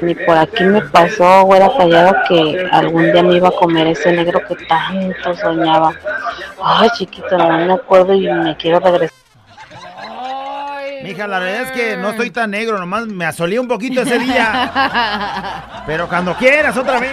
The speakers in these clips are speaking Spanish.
Ni por aquí me pasó, güera callado, que algún día me iba a comer ese negro que tanto soñaba. Ay, chiquito, no me acuerdo y me quiero regresar. Mija, la verdad es que no estoy tan negro, nomás me asolí un poquito ese día. Pero cuando quieras, otra vez.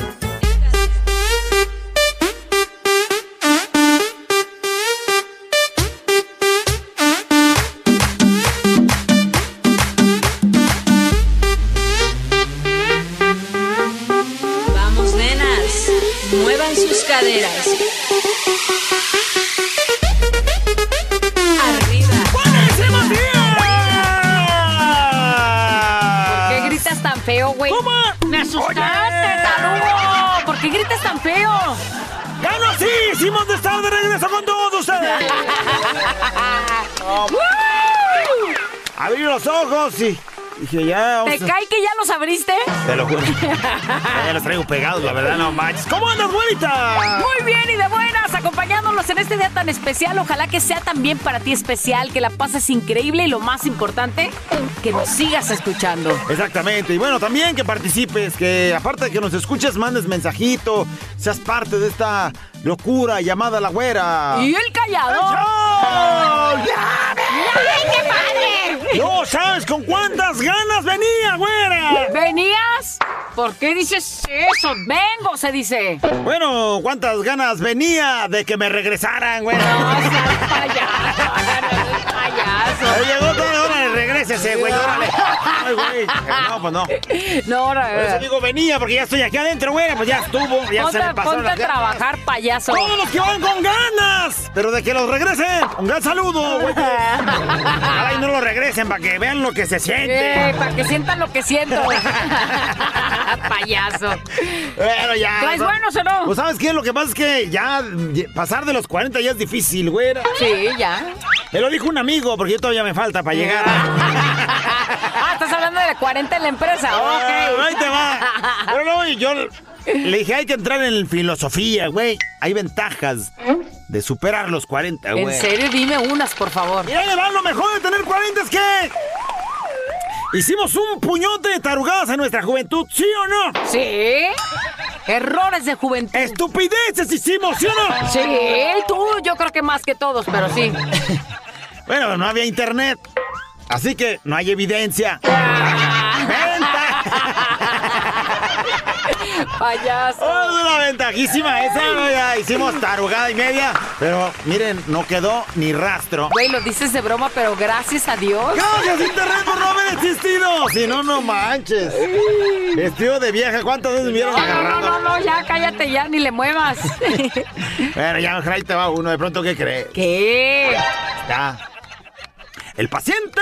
Sus caderas. Arriba. ¿Por qué gritas tan feo, güey? ¡Me asustaste, tarugo! ¿Por qué gritas tan feo? ¡Ya no sí! ¡Hicimos de estar de regreso con todos ustedes! Abrí los ojos y dije, ya ¿Te cae que ya los abriste? Te lo juro. ya los traigo pegados, la verdad, no manches. ¿Cómo andas, güerita? Muy bien y de buenas, acompañándonos en este día tan especial. Ojalá que sea también para ti especial, que la pases increíble y lo más importante, que nos sigas escuchando. Exactamente. Y bueno, también que participes, que aparte de que nos escuches, mandes mensajito, seas parte de esta locura llamada La Güera. ¿Y el callado? ¡Oh! ¡Ya! qué padre! No sabes con cuántas ganas venía, güera. ¿Venías? ¿Por qué dices eso? Vengo, se dice. Bueno, cuántas ganas venía de que me regresaran, güera. No seas Ay, güey. No, pues no. No, ahora, Por eso digo venía, porque ya estoy aquí adentro, güey. Pues ya estuvo, ya ponte, se me pasaron ponte a ganas. trabajar, payaso. Todos los que van con ganas, pero de que los regresen. Un gran saludo, güey. Ojalá y no lo regresen para que vean lo que se siente. Eh, para que sientan lo que siento. payaso. Bueno, ya. ¿Traes no- buenos o no? Pues sabes qué, lo que pasa es que ya pasar de los 40 ya es difícil, güera. Sí, ya. Me lo dijo un amigo, porque yo todavía me falta para llegar. ah, estás hablando de 40 en la empresa. Ah, Ok. ahí te va. Pero no, yo le dije, hay que entrar en filosofía, güey. Hay ventajas de superar los 40, güey. En serio, dime unas, por favor. Y ahí le va lo mejor de tener 40 es que... Hicimos un puñote de tarugadas en nuestra juventud, ¿sí o no? ¿Sí? Errores de juventud. Estupideces hicimos, ¿sí o no? Sí, tú, yo creo que más que todos, pero sí. Bueno, no había internet. Así que no hay evidencia. Payaso. Oh, es una ventajísima esa, ya hicimos tarugada y media, pero miren, no quedó ni rastro. Güey, lo dices de broma, pero gracias a Dios. Gracias internet por no haber existido. Si no, no manches. Vestido de vieja, ¿cuántas veces me vieron No, no, no, no, ya cállate ya, ni le muevas. Bueno, ya ahí te va uno, de pronto, ¿qué crees? ¿Qué? Está el paciente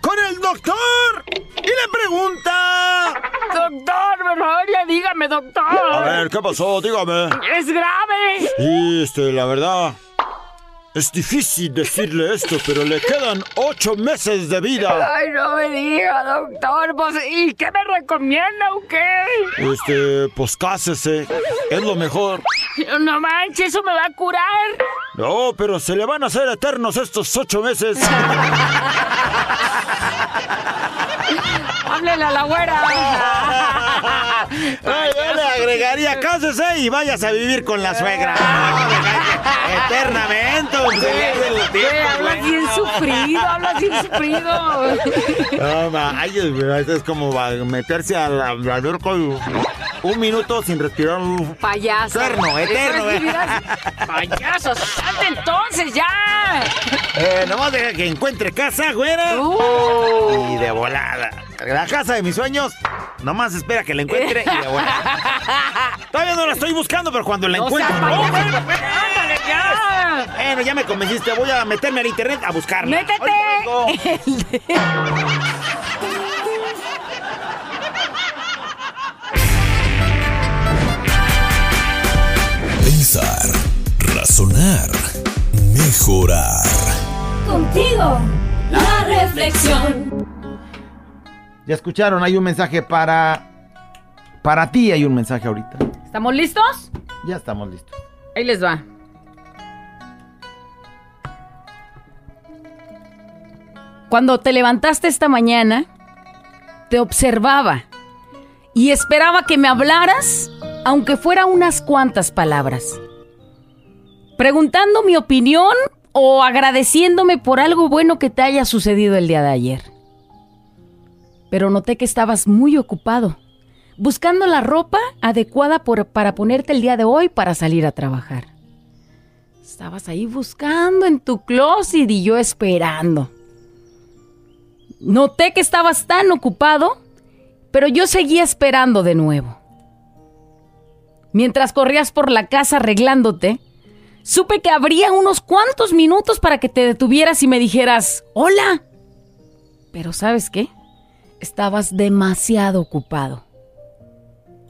con el doctor y le pregunta... Doctor, ya dígame, doctor. A ver, ¿qué pasó? Dígame. Es grave. Y este, la verdad, es difícil decirle esto, pero le quedan ocho meses de vida. Ay, no me diga, doctor. Pues, ¿y qué me recomienda o qué? Este, pues cásese, es lo mejor. No manches, eso me va a curar. No, pero se le van a hacer eternos estos ocho meses. Háblele a la güera. Ay, yo le agregaría, cásese y váyase a vivir con la suegra. Eternamente. tiempo, hablas bien sufrido, hablas bien sufrido. No, ma, ay, Dios mío, esto es como meterse al alberco y un minuto sin respirar. Payaso. Eterno, eterno, eh. vivir así. Payaso, salte entonces ya. Eh, nomás deja que encuentre casa, güera. Uh. Y de volada. La casa de mis sueños, nomás espera que la encuentre y de volada. Todavía no la estoy buscando, pero cuando la No encuentre. ¡Oh, bueno, bueno! Ándale, ya. Bueno, ya me convenciste, voy a meterme al internet a buscarla. Métete. Pensar, razonar, mejorar. Contigo, la reflexión. Ya escucharon, hay un mensaje para. Para ti hay un mensaje ahorita. ¿Estamos listos? Ya estamos listos. Ahí les va. Cuando te levantaste esta mañana, te observaba y esperaba que me hablaras, aunque fuera unas cuantas palabras. Preguntando mi opinión o agradeciéndome por algo bueno que te haya sucedido el día de ayer. Pero noté que estabas muy ocupado, buscando la ropa adecuada para ponerte el día de hoy para salir a trabajar. Estabas ahí buscando en tu closet y yo esperando. Noté que estabas tan ocupado, pero yo seguía esperando de nuevo. Mientras corrías por la casa arreglándote, supe que habría unos cuantos minutos para que te detuvieras y me dijeras, hola. Pero ¿sabes qué? Estabas demasiado ocupado.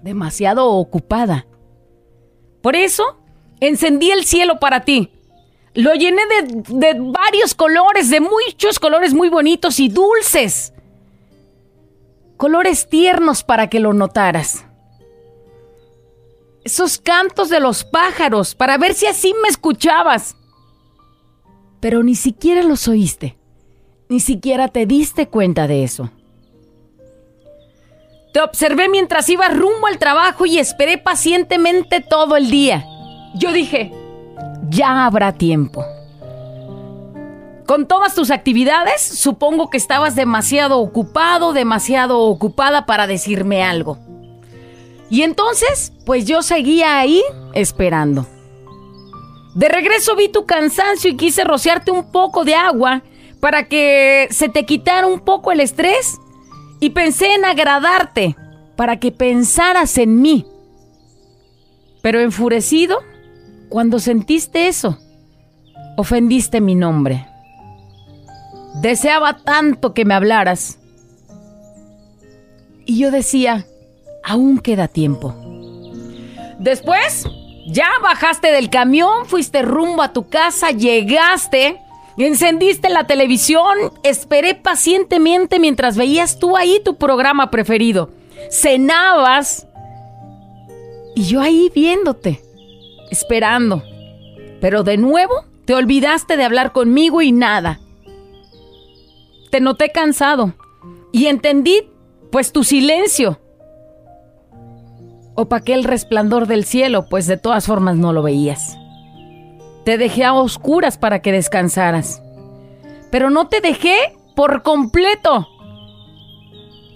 Demasiado ocupada. Por eso, encendí el cielo para ti. Lo llené de, de varios colores, de muchos colores muy bonitos y dulces. Colores tiernos para que lo notaras. Esos cantos de los pájaros, para ver si así me escuchabas. Pero ni siquiera los oíste. Ni siquiera te diste cuenta de eso. Te observé mientras ibas rumbo al trabajo y esperé pacientemente todo el día. Yo dije, ya habrá tiempo. Con todas tus actividades, supongo que estabas demasiado ocupado, demasiado ocupada para decirme algo. Y entonces, pues yo seguía ahí esperando. De regreso vi tu cansancio y quise rociarte un poco de agua para que se te quitara un poco el estrés. Y pensé en agradarte para que pensaras en mí. Pero enfurecido, cuando sentiste eso, ofendiste mi nombre. Deseaba tanto que me hablaras. Y yo decía, aún queda tiempo. Después, ya bajaste del camión, fuiste rumbo a tu casa, llegaste, encendiste la televisión, esperé pacientemente mientras veías tú ahí tu programa preferido. Cenabas y yo ahí viéndote, esperando. Pero de nuevo te olvidaste de hablar conmigo y nada. Te noté cansado y entendí, pues, tu silencio. Opaqué el resplandor del cielo, pues de todas formas no lo veías. Te dejé a oscuras para que descansaras. Pero no te dejé por completo.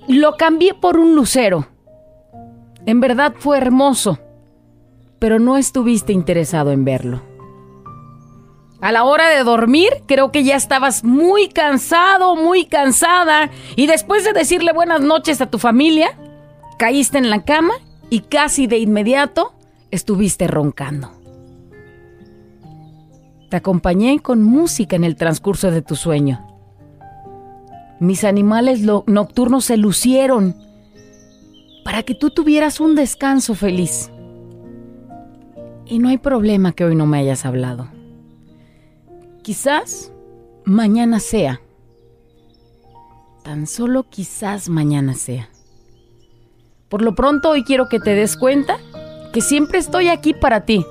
Lo cambié por un lucero. En verdad fue hermoso, pero no estuviste interesado en verlo. A la hora de dormir, creo que ya estabas muy cansado, muy cansada, y después de decirle buenas noches a tu familia, caíste en la cama y casi de inmediato estuviste roncando. Te acompañé con música en el transcurso de tu sueño. Mis animales nocturnos se lucieron para que tú tuvieras un descanso feliz. Y no hay problema que hoy no me hayas hablado. Quizás mañana sea. Tan solo quizás mañana sea. Por lo pronto hoy quiero que te des cuenta que siempre estoy aquí para ti.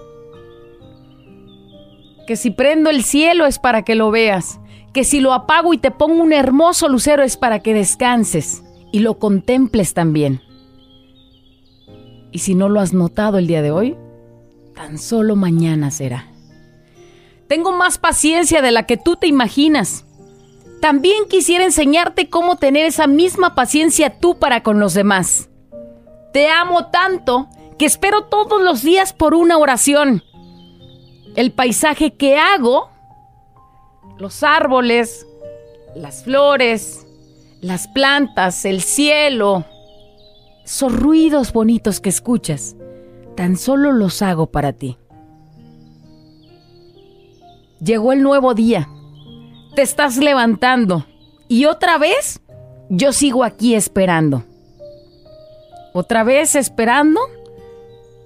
Que si prendo el cielo es para que lo veas. Que si lo apago y te pongo un hermoso lucero es para que descanses y lo contemples también. Y si no lo has notado el día de hoy, tan solo mañana será. Tengo más paciencia de la que tú te imaginas. También quisiera enseñarte cómo tener esa misma paciencia tú para con los demás. Te amo tanto que espero todos los días por una oración. El paisaje que hago, los árboles, las flores, las plantas, el cielo, esos ruidos bonitos que escuchas, tan solo los hago para ti. Llegó el nuevo día. Te estás levantando. Y otra vez, yo sigo aquí esperando. Otra vez esperando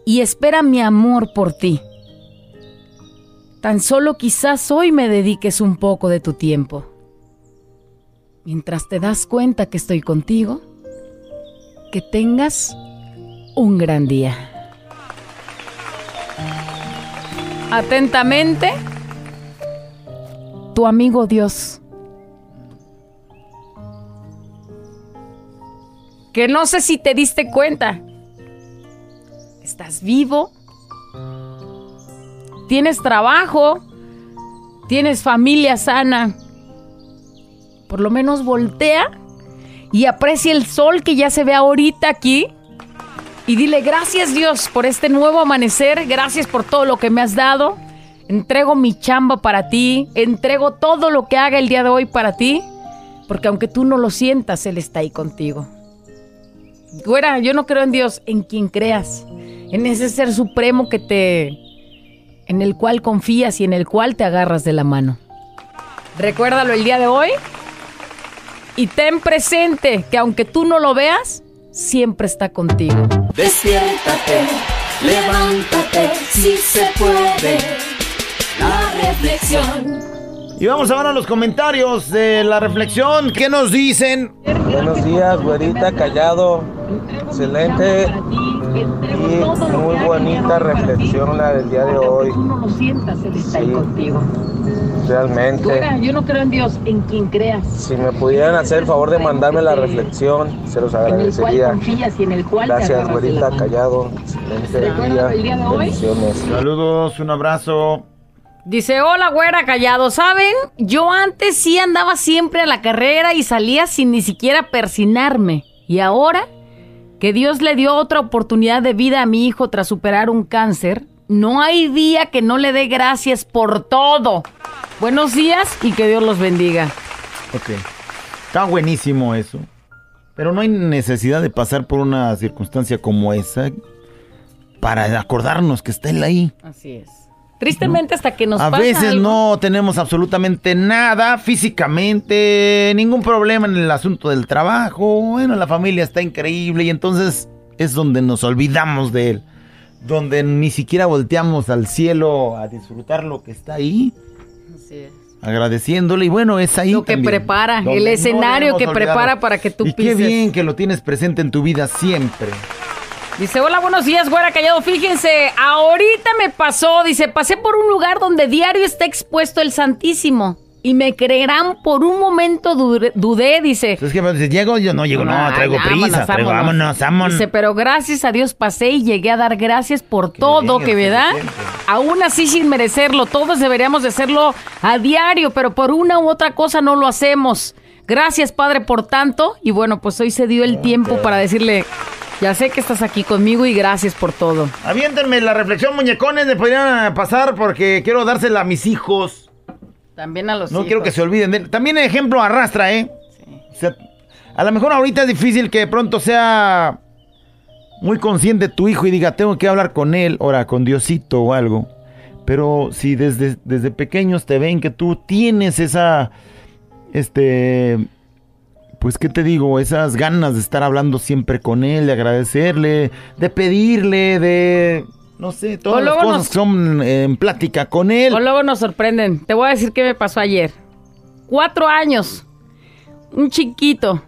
y espera mi amor por ti. Tan solo quizás hoy me dediques un poco de tu tiempo. Mientras te das cuenta que estoy contigo, que tengas un gran día. Atentamente, tu amigo Dios. Que no sé si te diste cuenta. Estás vivo. Tienes trabajo. Tienes familia sana. Por lo menos voltea y aprecia el sol que ya se ve ahorita aquí. Y dile gracias Dios por este nuevo amanecer. Gracias por todo lo que me has dado. Entrego mi chamba para ti. Entrego todo lo que haga el día de hoy para ti. Porque aunque tú no lo sientas, Él está ahí contigo. Güera, yo no creo en Dios, en quien creas. En ese ser supremo que te... En el cual confías y en el cual te agarras de la mano. Recuérdalo el día de hoy. Y ten presente que aunque tú no lo veas, siempre está contigo. Despiértate, levántate, si se puede. La reflexión. Y vamos ahora a los comentarios de la reflexión. ¿Qué nos dicen? Buenos días, güerita, callado. Excelente y muy bonita reflexión la del día de hoy. Sí. Realmente. yo no creo en Dios, en quien creas. Si me pudieran hacer el favor de mandarme la reflexión, se los agradecería. Gracias, güerita, callado. Excelente día. Bendiciones. Saludos, un abrazo. Dice, hola güera, callado. ¿Saben? Yo antes sí andaba siempre a la carrera y salía sin ni siquiera persinarme. Y ahora que Dios le dio otra oportunidad de vida a mi hijo tras superar un cáncer, no hay día que no le dé gracias por todo. Buenos días y que Dios los bendiga. Ok. Está buenísimo eso. Pero no hay necesidad de pasar por una circunstancia como esa para acordarnos que está él ahí. Así es. Tristemente hasta que nos a pasa veces algo- no tenemos absolutamente nada físicamente, ningún problema en el asunto del trabajo. Bueno, la familia está increíble y entonces es donde nos olvidamos de él. Donde ni siquiera volteamos al cielo a disfrutar lo que está ahí, Así es. agradeciéndole. Y bueno, es ahí. Lo que también, prepara, el no escenario debemos que olvidarlo. prepara para que tú y pises. qué bien que lo tienes presente en tu vida siempre. Dice, hola, buenos días, güera callado. Fíjense, ahorita me pasó, dice, pasé por un lugar donde diario está expuesto el Santísimo. Y me creerán, por un momento dudé, dudé, dice. Es que me dice, llego, yo no llego, no, "Ay, traigo prisa, traigo, vámonos, vámonos. Dice, pero gracias a Dios pasé y llegué a dar gracias por todo bien, que me da. excelente. Aún así sin merecerlo. Todos deberíamos de hacerlo a diario, pero por una u otra cosa no lo hacemos. Gracias, Padre, por tanto. Y bueno, pues hoy se dio el tiempo para decirle, ya sé que estás aquí conmigo y gracias por todo. Aviéntenme la reflexión, muñecones, me podrían pasar porque quiero dársela a mis hijos. También a los No hijos. quiero que se olviden de él. También ejemplo arrastra, ¿eh? O sea, a lo mejor ahorita es difícil que de pronto sea muy consciente tu hijo y diga, tengo que hablar con él, ahora con Diosito o algo. Pero si desde, desde pequeños te ven que tú tienes esa, este, pues, ¿qué te digo? Esas ganas de estar hablando siempre con él, de agradecerle, de pedirle, de, no sé, todas las cosas nos- que son en plática con él. O luego nos sorprenden. Te voy a decir qué me pasó ayer. Cuatro años. Un chiquito.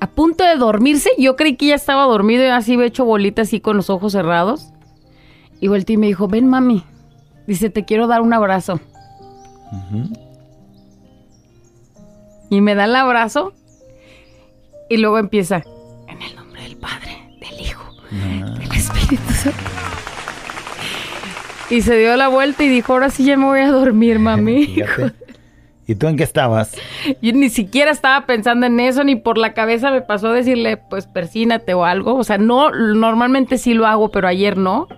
A punto de dormirse. Yo creí que ya estaba dormido y así me hecho bolita así con los ojos cerrados. Y volteé y me dijo, ven mami. Dice, te quiero dar un abrazo. Y me da el abrazo. Y luego empieza, en el nombre del Padre, del Hijo, del Espíritu Santo. Y se dio la vuelta y dijo, ahora sí ya me voy a dormir, mami. ¿Y tú en qué estabas? Yo ni siquiera estaba pensando en eso, ni por la cabeza me pasó decirle, pues persínate o algo. O sea, no, normalmente sí lo hago, pero ayer no.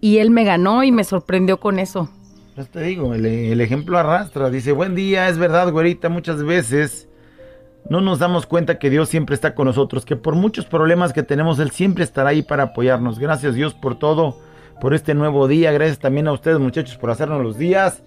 Y él me ganó y me sorprendió con eso. Pues te digo, el, el ejemplo arrastra. Dice, buen día, es verdad, güerita, muchas veces no nos damos cuenta que Dios siempre está con nosotros, que por muchos problemas que tenemos, Él siempre estará ahí para apoyarnos. Gracias Dios por todo, por este nuevo día. Gracias también a ustedes, muchachos, por hacernos los días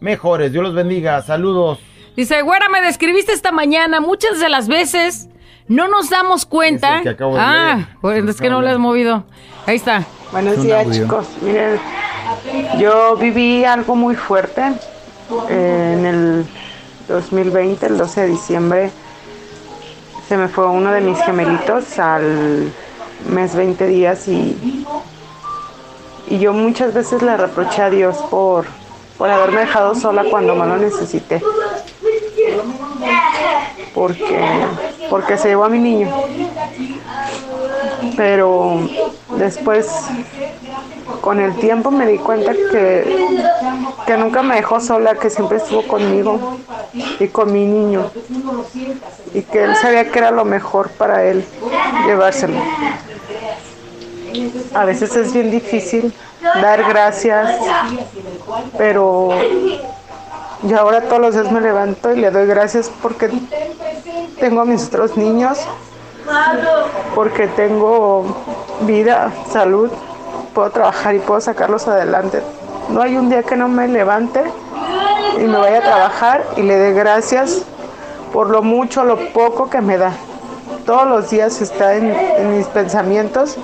mejores. Dios los bendiga. Saludos. Dice, güera, me describiste esta mañana. Muchas de las veces no nos damos cuenta. Es que acabo de ah, leer. pues es que no lo has movido. Ahí está. Es Buenos días, audio. chicos. Miren, Yo viví algo muy fuerte eh, en el 2020, el 12 de diciembre. Se me fue uno de mis gemelitos al mes 20 días y, y yo muchas veces le reproché a Dios por, por haberme dejado sola cuando más lo necesité. Porque, porque se llevó a mi niño. Pero después, con el tiempo me di cuenta que, que nunca me dejó sola, que siempre estuvo conmigo y con mi niño. Y que él sabía que era lo mejor para él llevárselo. A veces es bien difícil dar gracias, pero yo ahora todos los días me levanto y le doy gracias porque tengo a mis otros niños, porque tengo vida, salud, puedo trabajar y puedo sacarlos adelante. No hay un día que no me levante y me vaya a trabajar y le dé gracias por lo mucho, lo poco que me da. Todos los días está en, mis pensamientos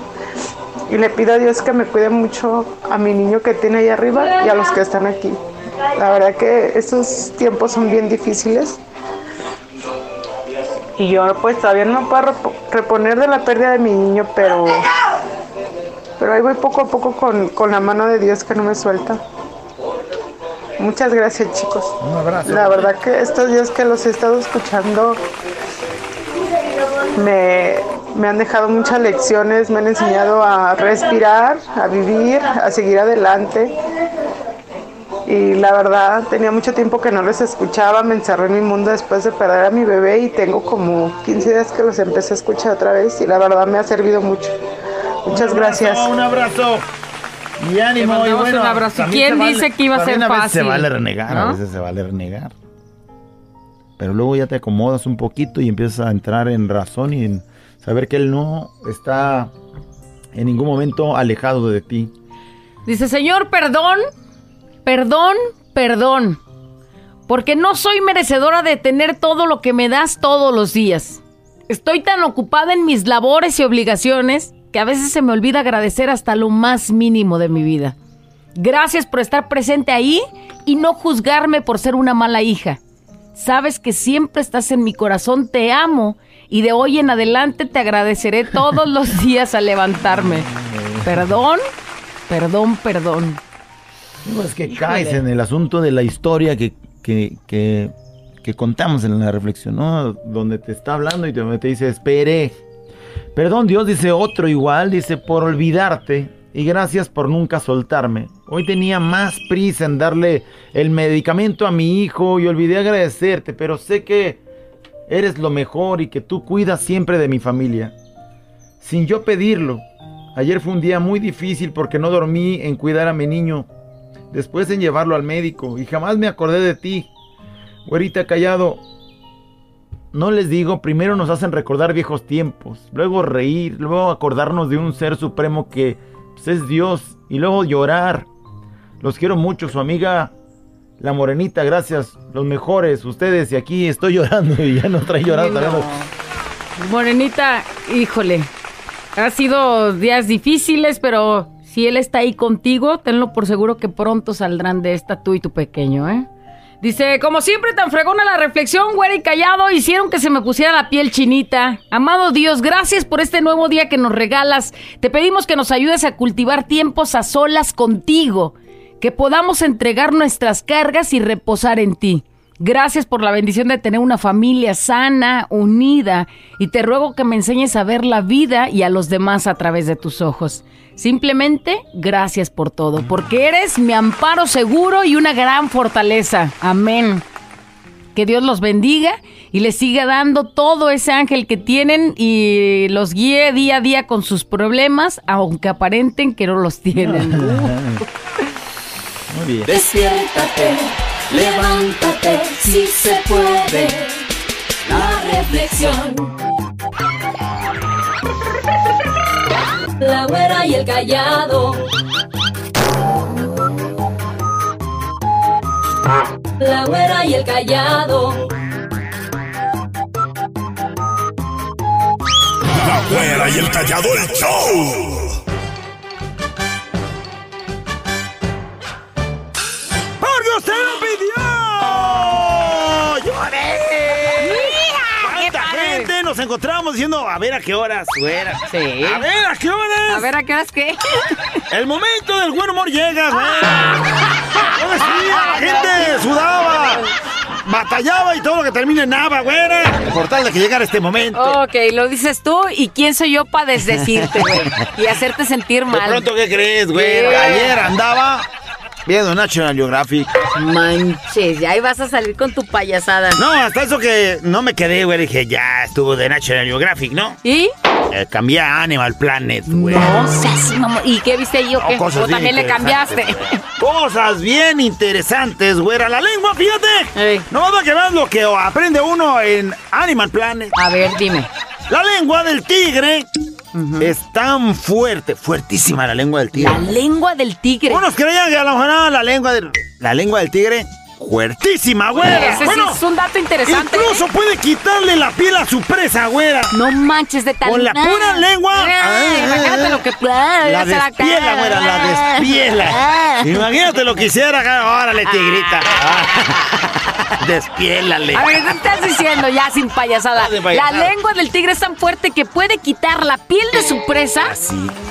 y le pido a Dios que me cuide mucho a mi niño que tiene ahí arriba y a los que están aquí. La verdad que estos tiempos son bien difíciles. Y yo pues todavía no puedo repo- reponer de la pérdida de mi niño, pero, pero ahí voy poco a poco con, con la mano de Dios que no me suelta. Muchas gracias chicos. Un abrazo. La verdad que estos días que los he estado escuchando me, me han dejado muchas lecciones, me han enseñado a respirar, a vivir, a seguir adelante. Y la verdad, tenía mucho tiempo que no les escuchaba, me encerré en mi mundo después de perder a mi bebé y tengo como 15 días que los empecé a escuchar otra vez y la verdad me ha servido mucho. Muchas gracias. Un abrazo. Y ánimo. Y bueno, un abrazo. ¿Quién dice que iba a ser a veces se fácil? vale renegar, a veces se vale renegar. Pero luego ya te acomodas un poquito y empiezas a entrar en razón y en saber que él no está en ningún momento alejado de ti. Dice, Señor, perdón, perdón, perdón, porque no soy merecedora de tener todo lo que me das todos los días. Estoy tan ocupada en mis labores y obligaciones que a veces se me olvida agradecer hasta lo más mínimo de mi vida. Gracias por estar presente ahí y no juzgarme por ser una mala hija. Sabes que siempre estás en mi corazón, te amo y de hoy en adelante te agradeceré todos los días al levantarme. Perdón, perdón, perdón. No, es que caes en el asunto de la historia que, que, que, que contamos en la reflexión, ¿no? Donde te está hablando y te, te dice, espere. Perdón, Dios dice otro igual, dice, por olvidarte y gracias por nunca soltarme. Hoy tenía más prisa en darle el medicamento a mi hijo y olvidé agradecerte, pero sé que eres lo mejor y que tú cuidas siempre de mi familia. Sin yo pedirlo. Ayer fue un día muy difícil porque no dormí en cuidar a mi niño después en llevarlo al médico y jamás me acordé de ti. Güerita callado, no les digo, primero nos hacen recordar viejos tiempos, luego reír, luego acordarnos de un ser supremo que pues, es Dios y luego llorar. Los quiero mucho, su amiga la morenita, gracias, los mejores, ustedes y aquí estoy llorando y ya no trae llorando. No. Morenita, híjole, ha sido días difíciles, pero si él está ahí contigo, tenlo por seguro que pronto saldrán de esta tú y tu pequeño, ¿eh? Dice, como siempre tan fregona la reflexión, güera y callado, hicieron que se me pusiera la piel chinita. Amado Dios, gracias por este nuevo día que nos regalas. Te pedimos que nos ayudes a cultivar tiempos a solas contigo, que podamos entregar nuestras cargas y reposar en ti. Gracias por la bendición de tener una familia sana, unida, y te ruego que me enseñes a ver la vida y a los demás a través de tus ojos. Simplemente gracias por todo, porque eres mi amparo seguro y una gran fortaleza. Amén. Que Dios los bendiga y les siga dando todo ese ángel que tienen y los guíe día a día con sus problemas, aunque aparenten que no los tienen. Muy bien. Despiértate, levántate, si se puede. La reflexión. La güera y el callado. La güera y el callado. La güera y el callado el show. se lo pidió. ¡Lloré! Gente nos encontramos diciendo, a ver a qué horas, suera! Sí. A ver a qué horas. A ver a qué horas qué. El momento del buen humor llega, güey. Ah. Sí, la ah, gente sudaba batallaba y todo lo que termine en nava, güera. Por tal de que llegara este momento. Ok, lo dices tú y quién soy yo para desdecirte, güey. y hacerte sentir mal. De pronto, ¿qué crees, güey? Ayer andaba viendo National Geographic. Manches, ya ahí vas a salir con tu payasada. No, hasta eso que no me quedé, güey. Dije, ya estuvo de National Geographic, ¿no? ¿Y? Eh, cambié a Animal Planet, güey. No seas mamón. ¿Y qué viste ahí o No, qué? cosas ¿O bien también le cambiaste? güey. Cosas bien interesantes, güera. La lengua, fíjate. Ey. No va que veas lo que aprende uno en Animal Planet. A ver, dime. La lengua del tigre es tan fuerte, fuertísima la lengua del tigre. La lengua del tigre. Unos creían que a lo mejor ah, la lengua del, la lengua del tigre, fuertísima, güera. Ese sí Bueno, es un dato interesante. Incluso puede quitarle la piel a su presa, güera. No manches de tal. Con la pura lengua. Ay, Ah, imagínate lo que. Ah, La despiela, güera, la Ah. despiela. Imagínate lo que hiciera. Órale, tigrita. Despiélale. A ver, ¿qué estás diciendo ya sin payasada? No, payasada. La lengua del tigre es tan fuerte que puede quitar la piel de su presa.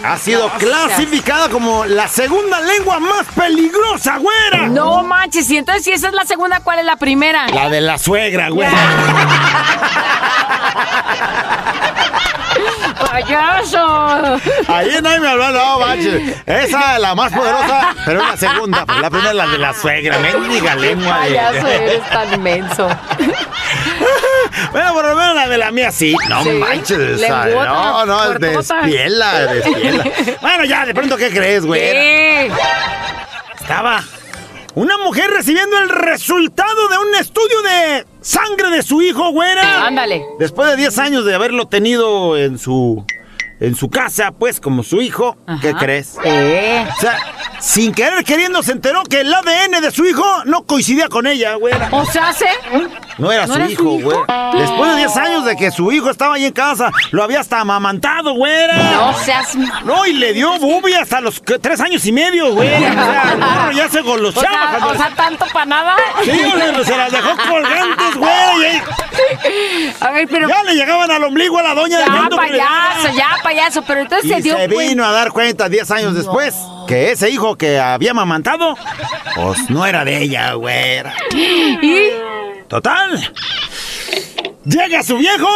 Ha sido clasificada como la segunda lengua más peligrosa, güera. No manches, y entonces si esa es la segunda, ¿cuál es la primera? La de la suegra, güera. ¡Payaso! Ahí nadie me habló, no, manches. Esa es la más poderosa, pero es la segunda. Pues la primera es la de la suegra, mendiga lengua. de- Payaso, eres tan menso. Bueno, por lo menos la de la mía sí. No Sí. manches. Lenguota, No, no, despiela, despiela. Bueno, ya, de pronto, ¿qué crees, güey? ¿Qué? Estaba una mujer recibiendo el resultado de un estudio de sangre de su hijo, güera. Ándale. Después de 10 años de haberlo tenido en su en su casa, pues como su hijo, ¿qué crees? ¿Qué? O sea, sin querer queriendo se enteró que el ADN de su hijo no coincidía con ella, güera. O sea, hace. No era ¿No su era su hijo, hijo? güey. Después de 10 años de que su hijo estaba ahí en casa, lo había hasta amamantado, güera. No seas No, y le dio bubi hasta los que- tres años y medio, güey. O sea, ya se O goloseaba. sea, o sea, tanto para nada. Sí, güey, se las dejó colgantes, güey. A ver, pero. Ya le llegaban al ombligo a la doña de Ya, que le payaso, ya, payaso. Pero entonces Y se dio se cuenta. vino a dar cuenta 10 años después que ese hijo que había amamantado, pues no era de ella, güera. ¿Y? Total. Llega su viejo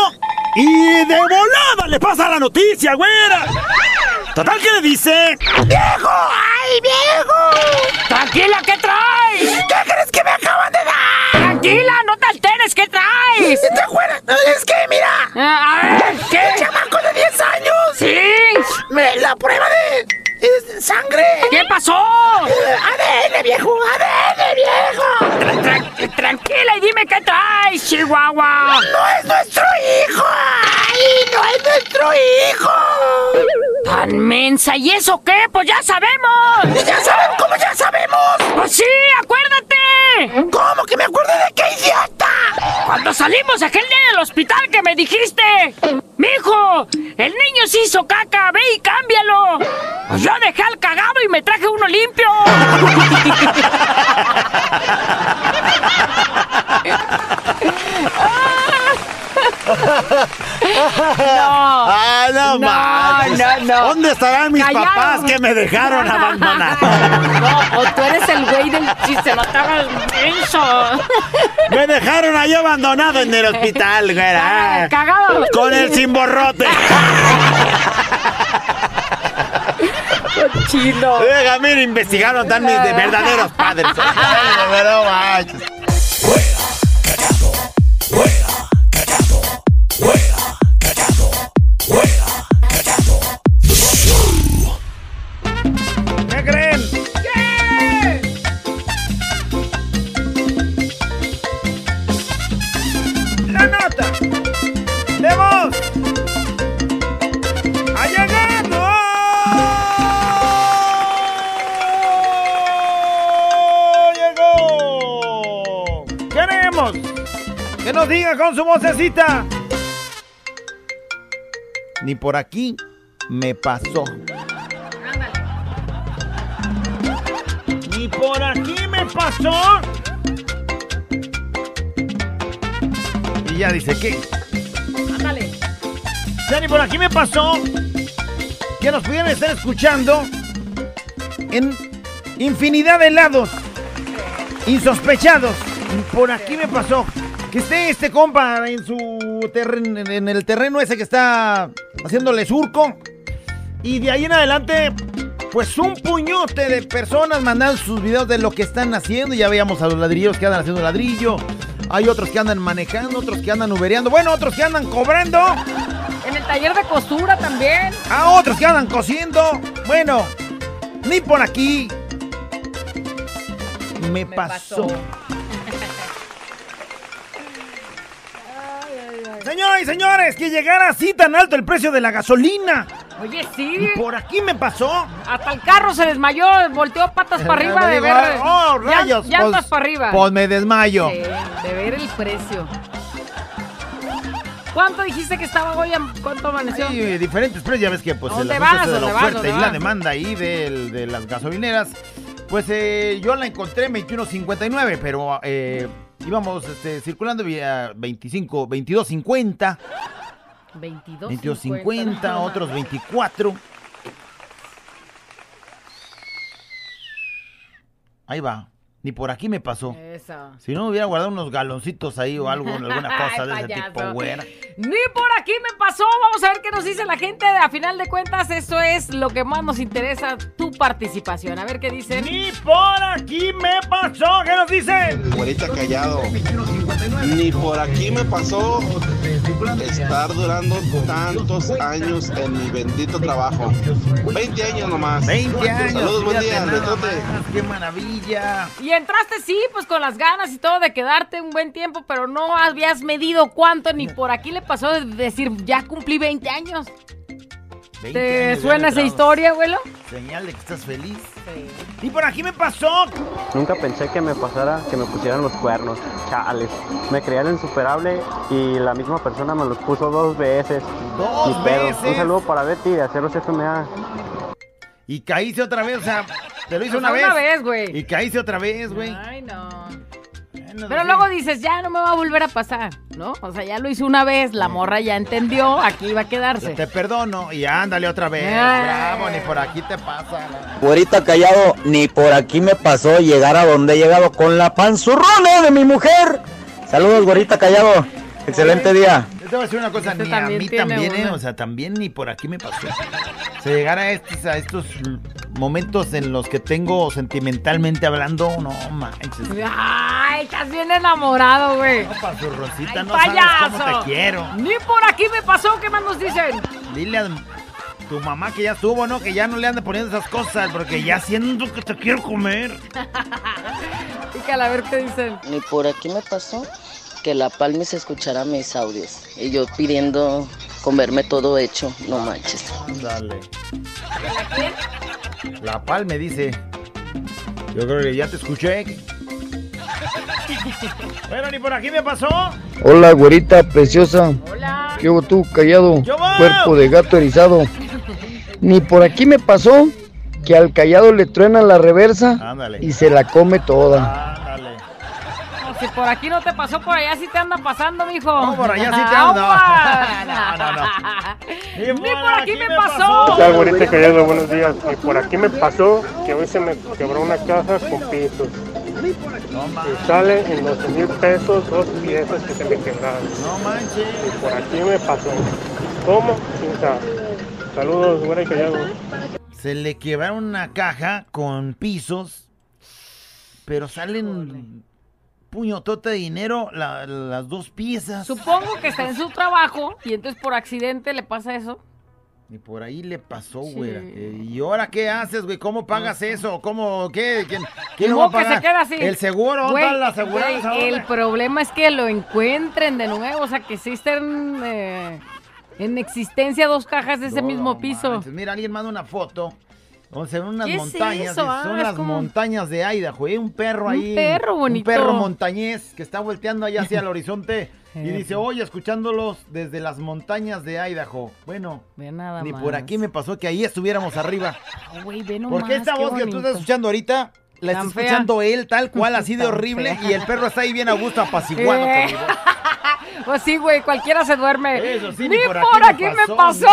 y de volada le pasa la noticia, güera. Total, ¿qué le dice? ¡Viejo! ¡Ay, viejo! Tranquila, ¿qué traes? ¿Qué crees que me acaban de dar? Tranquila, no te alteres, ¿qué traes? ¿Te acuerdas? Es que, mira, Ah, A ver, ¿qué? chamaco de 10 años. Sí. Me- la prueba de, de sangre. ¿Qué pasó? ADN, viejo, ADN, viejo. Tra- tra- tranquila y dime qué traes, Chihuahua. No es nuestro hijo. Ay, no es nuestro hijo. Tan mensa, ¿y eso qué? Pues ya sabemos. Ya saben cómo ya sabemos. Pues sí, acuérdate. ¿Cómo que me acuerdo de qué idiota? Cuando salimos aquel día del hospital que me dijiste, mijo, el niño se hizo caca, ve y cámbialo. Pues yo dejé al cagado y me traje uno limpio. No. Ah, no, No, manches. no, no. ¿Dónde estarán mis papás que me dejaron abandonar? No, o tú eres el güey del chiste, no te hagas menso. me dejaron ahí abandonado en el hospital, güera. Cagado. Con el cimborrote. Chino. Deja, mira, investigaron tan mis de verdaderos padres. Ay, pero manches. Su vocecita. Ni por aquí me pasó. Ni por aquí me pasó. Y ya dice que. Ándale. Dani, por aquí me pasó que nos pudieran estar escuchando en infinidad de lados insospechados. Por aquí me pasó que esté este compa en su terreno, en el terreno ese que está haciéndole surco. Y de ahí en adelante, pues un puñote de personas mandan sus videos de lo que están haciendo. Ya veíamos a los ladrilleros que andan haciendo ladrillo. Hay otros que andan manejando, otros que andan ubereando. Bueno, otros que andan cobrando. En el taller de costura también. A otros que andan cosiendo. Bueno, ni por aquí me, pasó. Señoras y señores, que llegara así tan alto el precio de la gasolina. Oye, sí. Y por aquí me pasó. Hasta el carro se desmayó, volteó patas para arriba de ver. Oh, rayos. llan- llantas pues- para arriba. Pues me desmayo. Sí, de ver el precio. ¿Cuánto dijiste que estaba hoy? ¿Cuánto amaneció? Hay eh, diferentes precios, ya ves que pues el ¿Dónde asunto de la oferta ¿Dónde y la demanda ahí de, las gasolineras. Pues eh, yo la encontré en 21.59, pero eh, íbamos este, circulando vía 25, 22.50, 22. 22.50, otros 24. Ahí va. Ni por aquí me pasó. Eso. Si no me hubiera guardado unos galoncitos ahí o algo, alguna cosa de ese Payaso. tipo, güera. Ni por aquí me pasó. Vamos a ver qué nos dice la gente. A final de cuentas, eso es lo que más nos interesa, tu participación. A ver qué dicen. Ni por aquí me pasó. ¿Qué nos dicen? Güerita callado. Ni por aquí me pasó estar durando tantos años en mi bendito trabajo. 20 años nomás. 20 años. Saludos, buen día, nada ¡Qué maravilla! Y entraste, sí, pues con las ganas y todo de quedarte un buen tiempo, pero no habías medido cuánto, ni por aquí le pasó de decir, ya cumplí 20 años. 20 ¿Te años suena esa historia, abuelo? Señal de que estás feliz. Y por aquí me pasó. Nunca pensé que me pasara, que me pusieran los cuernos. Chales. Me creían insuperable y la misma persona me los puso dos veces. Dos veces. Un saludo para Betty de Aceros FMA. Y caíste otra vez, o sea, te lo hice O una sea, vez. una vez, güey. Y caíste otra vez, güey. Ay, no. Bueno, Pero luego dices, ya no me va a volver a pasar, ¿no? O sea, ya lo hice una vez, la morra ya entendió, aquí iba a quedarse. Te perdono y ándale otra vez. Ay. Bravo, ni por aquí te pasa. Güerita callado, ni por aquí me pasó llegar a donde he llegado con la panzurrona de mi mujer. Saludos, güerita callado. Excelente día. Yo te voy a decir una cosa, Este ni a mí también, ¿eh? O sea, también ni por aquí me pasó. Se llegar a estos, a estos momentos en los que tengo sentimentalmente hablando, no manches. Ay, estás bien enamorado, güey. No, panzurroncita, Ay, no sabes cómo payaso. te quiero. Ni por aquí me pasó, ¿qué más nos dicen? Dile a tu mamá que ya estuvo, ¿no? Que ya no le ande poniendo esas cosas, porque ya siento que te quiero comer. Pícala, a ver qué dicen. Ni por aquí me pasó que la Palmis escuchara mis audios y yo pidiendo comerme todo hecho, no manches. Dale. La pal me dice. Yo creo que ya te escuché. Bueno, ni por aquí me pasó. Hola, güerita preciosa. Hola. ¿Qué hubo tú, callado? Yo. Cuerpo de gato erizado. Ni por aquí me pasó que al callado le truena la reversa Ándale. y se la come toda. Si por aquí no te pasó, por allá sí te anda pasando, mijo. No, por allá sí te anda. Aguas. No, no, no. Ni por aquí me pasó. ¿Qué tal, güerita callado? Buenos días. Y por aquí me pasó que hoy se me quebró una caja con pisos. Y sale en 12 mil pesos dos piezas que se me quebraron. No manches. Y por aquí me pasó. ¿Cómo? Sin. Saludos, güera y callado. Se le quebraron una caja con pisos, pero salen puñotota de dinero la- las dos piezas. Supongo que está en su trabajo y entonces por accidente le pasa eso. Y por ahí le pasó, güey. Eh, ¿Y ahora qué haces, güey? ¿Cómo pagas eso? ¿Cómo? ¿Qué? ¿Quién, quién lo va a que se queda así. ¿El seguro? ¿Dónde Güey, la aseguranza? güey, El problema es que lo encuentren de nuevo, o sea, que estén eh, en existencia dos cajas de ese mismo no piso. manches. Mira, alguien manda una foto. Se ven unas ¿Qué es montañas. eso? Ah, son es las como- montañas de Idaho. ¿eh? Un perro Un ahí. perro bonito. Un perro montañés que está volteando allá hacia el horizonte. Y dice, oye, escuchándolos desde las montañas de Idaho. Bueno, Ve nada ni más. por aquí me pasó que ahí estuviéramos arriba. Ah, Porque esta qué voz que tú estás escuchando ahorita, la Tan está fea. escuchando él tal cual, así de horrible. fea. Y el perro está ahí bien a gusto, apaciguado Eh. Pues sí, güey, cualquiera se duerme. Eso sí, ni, ni por, por aquí, aquí me me pasó.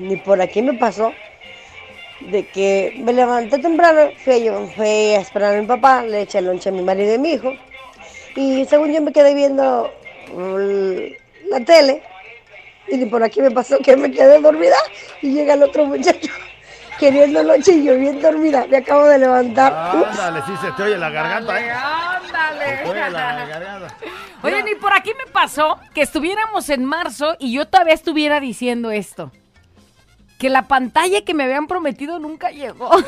Ni por aquí me pasó de que me levanté temprano, fui, yo, fui a esperar a mi papá, le eché el lonche a mi marido y a mi hijo. Y según yo me quedé viendo mm, la tele, y ni por aquí me pasó que me quedé dormida y llega el otro muchacho queriendo lonche y yo bien dormida. Me acabo de levantar. Ándale, sí se te oye la garganta, ¿eh? Ándale. Se te oye la garganta. Oye, ni por aquí me pasó que estuviéramos en marzo y yo todavía estuviera diciendo esto. Que la pantalla que me habían prometido nunca llegó.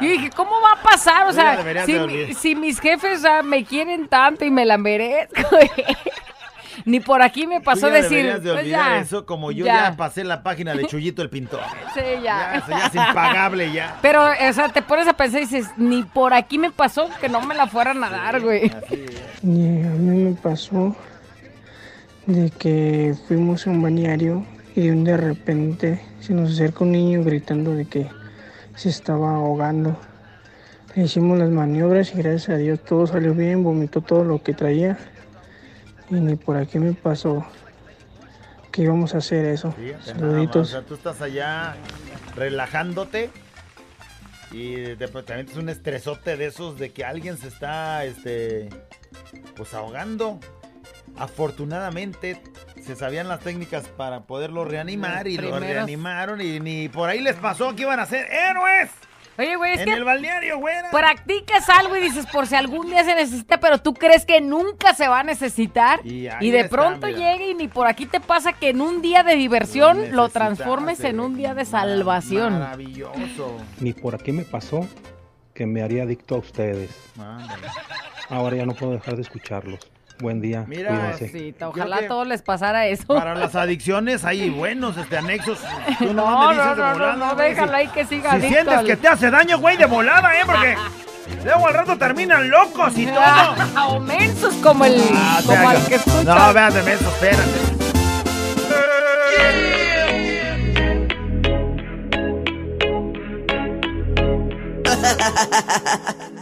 Yo dije, ¿cómo va a pasar? O sea, si, mi- si mis jefes o sea, me quieren tanto y me la merezco. Ni por aquí me pasó Tú ya decir. de pues ya, eso, como yo ya. ya. pasé la página de Chuyito el pintor. Sí, ya. Ya, ya es impagable ya. Pero, o sea, te pones a pensar y dices, ni por aquí me pasó que no me la fueran a dar, güey. Y a mí me pasó de que fuimos a un balneario y de un de repente se nos acerca un niño gritando de que se estaba ahogando. Le hicimos las maniobras y gracias a Dios todo salió bien, vomitó todo lo que traía y ni por aquí me pasó que íbamos a hacer eso. Más, Saluditos. O sea, tú estás allá relajándote y de repente es un estresote de esos de que alguien se está, este, pues ahogando. Afortunadamente se sabían las técnicas para poderlo reanimar y lo reanimaron y ni por ahí les pasó que iban a ser héroes. Oye, güey, es en que el balneario, güera. practicas algo y dices, por si algún día se necesita, pero tú crees que nunca se va a necesitar. Y de está, pronto mira. llega y ni por aquí te pasa que en un día de diversión lo transformes en un día de salvación. Maravilloso. Ni por aquí me pasó que me haría adicto a ustedes. Ahora ya no puedo dejar de escucharlos. Buen día. Mira. Sí, ojalá todos les pasara eso. Para las adicciones hay buenos este, anexos. Tú No, no, no, no, volada, no, güey, déjalo ahí que siga Si adicto sientes al- que te hace daño, güey, de volada, ¿eh? Porque luego al rato terminan locos y todo. Ah, o mensos como el, Ah, como el que escucha. No, véate, menso, espérate.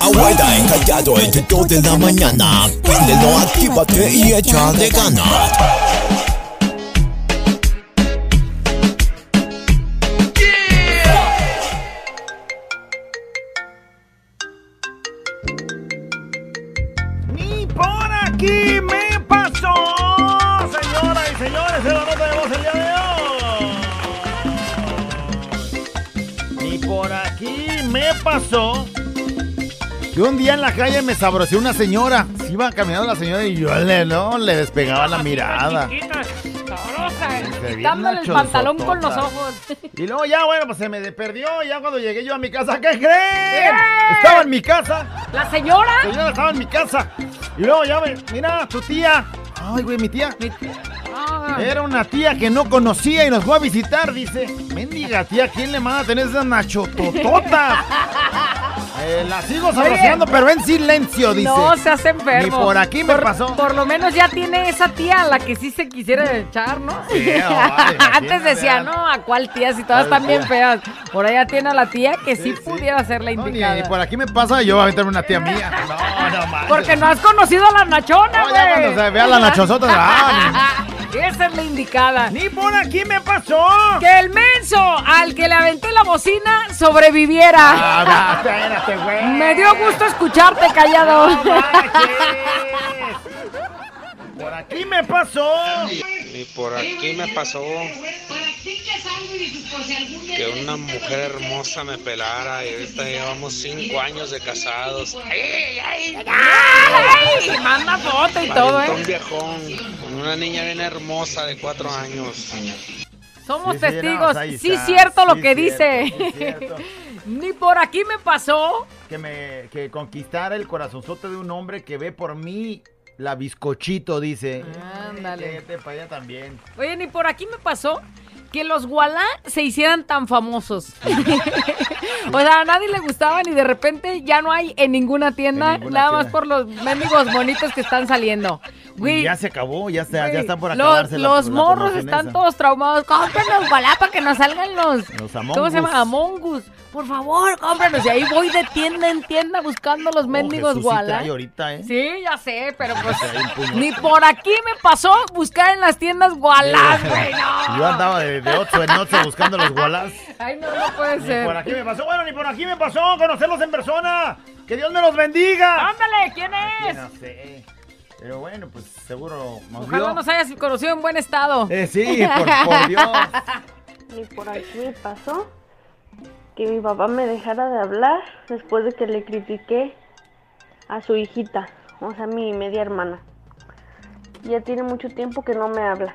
Abuela encallado entre 2 de la mañana. Préndelo, actívate y echa de ganas. Pasó. Que un día en la calle me sabroció una señora. Se iba caminando la señora y yo le, no, le despegaba la mirada. Quitándole el pantalón con los ojos. Y luego ya, bueno, pues se me perdió. Ya cuando llegué yo a mi casa, ¿qué creen? Estaba en mi casa. ¿La señora? La señora estaba en mi casa. Y luego ya, mira, tu tía. Ay, güey, mi tía. Ah. Era una tía que no conocía y nos fue a visitar, dice. Mendiga tía, ¿quién le manda a tener esas nachotototas? Eh, la sigo saboreando, pero en silencio, dice. No, se hace enfermo. Ni por aquí me Por- pasó. Por lo menos ya tiene esa tía a la que sí se quisiera echar, ¿no? Sí, vale, Antes decía, no, ¿a cuál tía? Si todas ¿Cuál están bien feas. Por allá tiene a la tía que sí, pudiera ser la No, ni, indicada. ni por aquí me pasa, yo voy a meterme una tía mía. No, no manches. Porque no has conocido a la nachona, No, güey. ya cuando se vea la nachosota, ah, Esa es la indicada. Ni por aquí me pasó. Que el menso al que le aventé la bocina sobreviviera. Ah, espérate, güey. Me dio gusto escucharte callado. Por aquí me pasó. Y por aquí me pasó que una mujer hermosa me pelara y ahorita llevamos cinco años de casados. ¡Ay! ay, Manda foto y todo, ¿eh? viejón, con una niña bien hermosa de cuatro años. Somos Sí, sí, no, testigos. sí, está, cierto lo sí, que cierto, dice. sí, cierto. Ni por aquí me pasó. Que me que conquistara el corazonzote de un hombre que ve por mí la bizcochito, dice. Ándale. Vete para allá también. Oye, ni por aquí me pasó que los Wallah se hicieran tan famosos. o sea, a nadie le gustaban y de repente ya no hay en ninguna tienda, En ninguna nada más por los mendigos bonitos que están saliendo. Güey, ya se acabó, ya, está, ya güey, están por los, acabarse la- los la morros están esa. todos traumados. Cómpranos gualá para que nos salgan los. Los Among ¿Cómo se llama? Among Us. Por favor, cómpranos. Y ahí voy de tienda en tienda buscando los mendigos Jesús sí gualá. trae ahorita, ¿eh? Sí, ya sé, pero pues ni por aquí me pasó buscar en las tiendas gualás, güey, no. Yo andaba de, de 8 en 8 buscando los gualás. Ay, no, no puede Ni ser. por aquí me pasó, bueno, ni por aquí me pasó conocerlos en persona. Que Dios me los bendiga. Ándale, ¿quién es? No sé. Pero bueno, pues seguro nos Ojalá vio. nos hayas conocido en buen estado. Eh, sí, por, por Dios. Ni por aquí me pasó que mi papá me dejara de hablar después de que le critiqué a su hijita, o sea, mi media hermana. Ya tiene mucho tiempo que no me habla.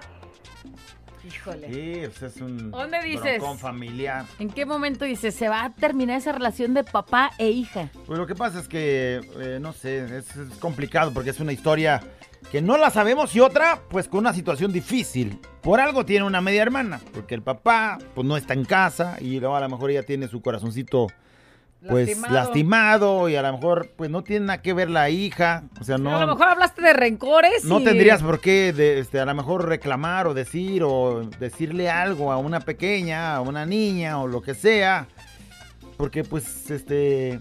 Híjole. Sí, pues es un ¿Dónde dices? broncón familiar. ¿En qué momento dices se va a terminar esa relación de papá e hija? Pues lo que pasa es que, eh, no sé, es, es complicado porque es una historia que no la sabemos y otra, pues con una situación difícil. Por algo tiene una media hermana, porque el papá, pues no está en casa y luego a lo mejor ella tiene su corazoncito, pues Lastimado. lastimado, y a lo mejor, pues no tiene nada que ver la hija, o sea, no. a lo mejor hablaste de rencores. No y- tendrías por qué de, este, a lo mejor reclamar o decir o decirle algo a una pequeña, a una niña o lo que sea. Porque pues este...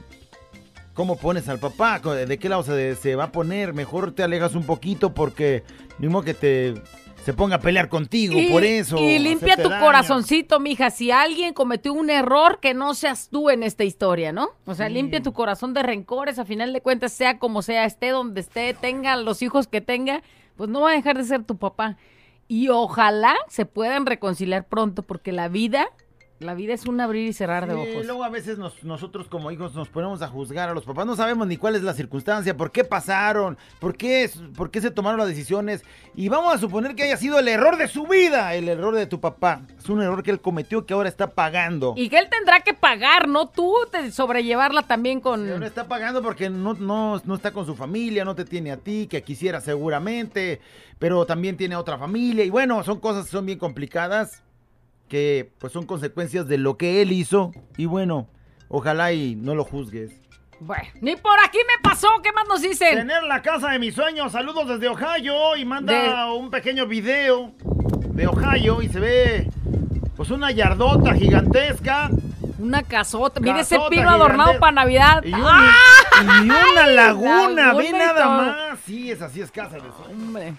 ¿Cómo pones al papá? ¿De qué lado se, se va a poner? Mejor te alejas un poquito porque modo que te se ponga a pelear contigo Y, por eso. y limpia tu daño. corazoncito, mija. Si alguien cometió un error, que no seas tú en esta historia, ¿no? O sea, limpia tu corazón de rencores. A final de cuentas, sea como sea, esté donde esté, tenga los hijos que tenga, pues no va a dejar de ser tu papá. Y ojalá se puedan reconciliar pronto, porque la vida, la vida es un abrir y cerrar de ojos. luego a veces nos- nosotros como hijos nos ponemos a juzgar a los papás, no sabemos ni cuál es la circunstancia, por qué pasaron, por qué, por qué se tomaron las decisiones y vamos a suponer que haya sido el error de su vida, el error de tu papá. Es un error que él cometió que ahora está pagando. Y que él tendrá que pagar, ¿no? Tú te sobrellevarla también con... Ahora está pagando porque no, no, no está con su familia, no te tiene a ti, que quisiera seguramente, pero también tiene otra familia. Y bueno, son cosas que son bien complicadas, que pues son consecuencias de lo que él hizo. Y bueno, ojalá y no lo juzgues. Bueno, ni por aquí me pasó, ¿qué más nos dicen? Tener la casa de mis sueños, saludos desde Ohio y manda un pequeño video de Ohio y se ve pues una yardota gigantesca. Una casota, mire ese pino adornado para Navidad. Y, un- ¡Ah! y una laguna, Laguna ve nada más. Sí, es así, es casa de sueños. Hombre.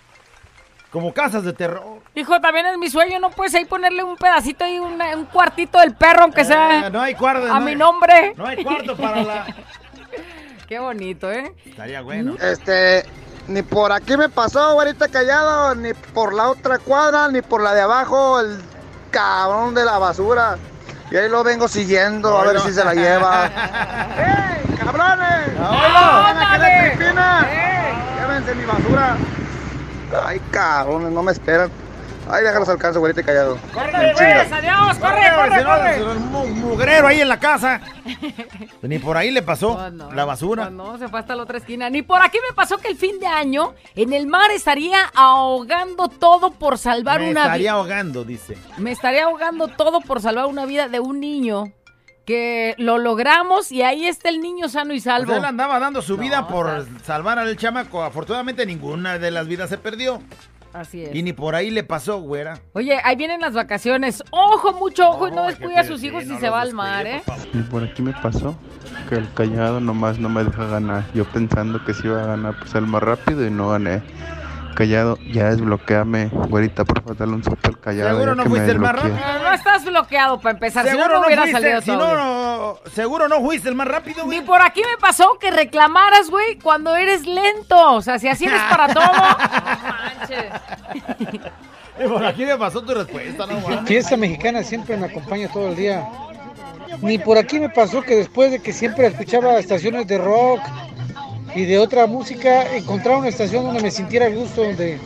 Como casas de terror. Hijo, también es mi sueño, ¿no puedes ahí ponerle un pedacito y una- un cuartito del perro, aunque sea Eh, no hay cuarto. a no mi hay- nombre? No hay cuarto para la. Qué bonito, ¿eh? Estaría bueno. Este, ni por aquí me pasó, güerita callado, ni por la otra cuadra, ni por la de abajo, el cabrón de la basura. Y ahí lo vengo siguiendo a ver si se la lleva. ¡Ey, cabrones! ¡Oilo! ¡Ven a! ¡Llévense mi basura! Ay, cabrones, no me esperan. Ay, déjalos alcanzo, güerita callado. ¡Corre, En chinga. pues! ¡Adiós! ¡Corre, corre, si no, corre! si no, un mu- mugrero ahí en la casa. Ni por ahí le pasó no, la basura. pues no, se fue hasta la otra esquina. Ni por aquí me pasó que el fin de año en el mar estaría ahogando todo por salvar Me una estaría vida. ahogando, dice. Me estaría ahogando todo por salvar una vida de un niño que lo logramos y ahí está el niño sano y O sea, salvo. él andaba dando su No, vida por o salvar al chamaco. Afortunadamente ninguna de las vidas se perdió. Así es. Y ni por ahí le pasó, güera. Oye, ahí vienen las vacaciones. Ojo, mucho ojo y no qué a sus sí, hijos no si se va al mar, ¿eh? Y por aquí me pasó que el callado nomás no me deja ganar. Yo pensando que si iba a ganar pues el más rápido y no gané. Callado, ya desbloqueame, güerita, por favor, dale un sopo al callado. Seguro no fuiste el más rápido. No estás bloqueado para empezar. Si no, Seguro no no hubiera fuiste, salido si todo. no, no, seguro no fuiste el más rápido, güey. Ni por aquí me pasó que reclamaras, güey, cuando eres lento. O sea, si así eres para todo. No manches. Ni por aquí me pasó tu respuesta, no mames. Fiesta mexicana siempre me acompaña todo el día. Ni por aquí me pasó que después de que siempre escuchaba estaciones de rock y de otra música, encontrar una estación donde me sintiera a gusto, donde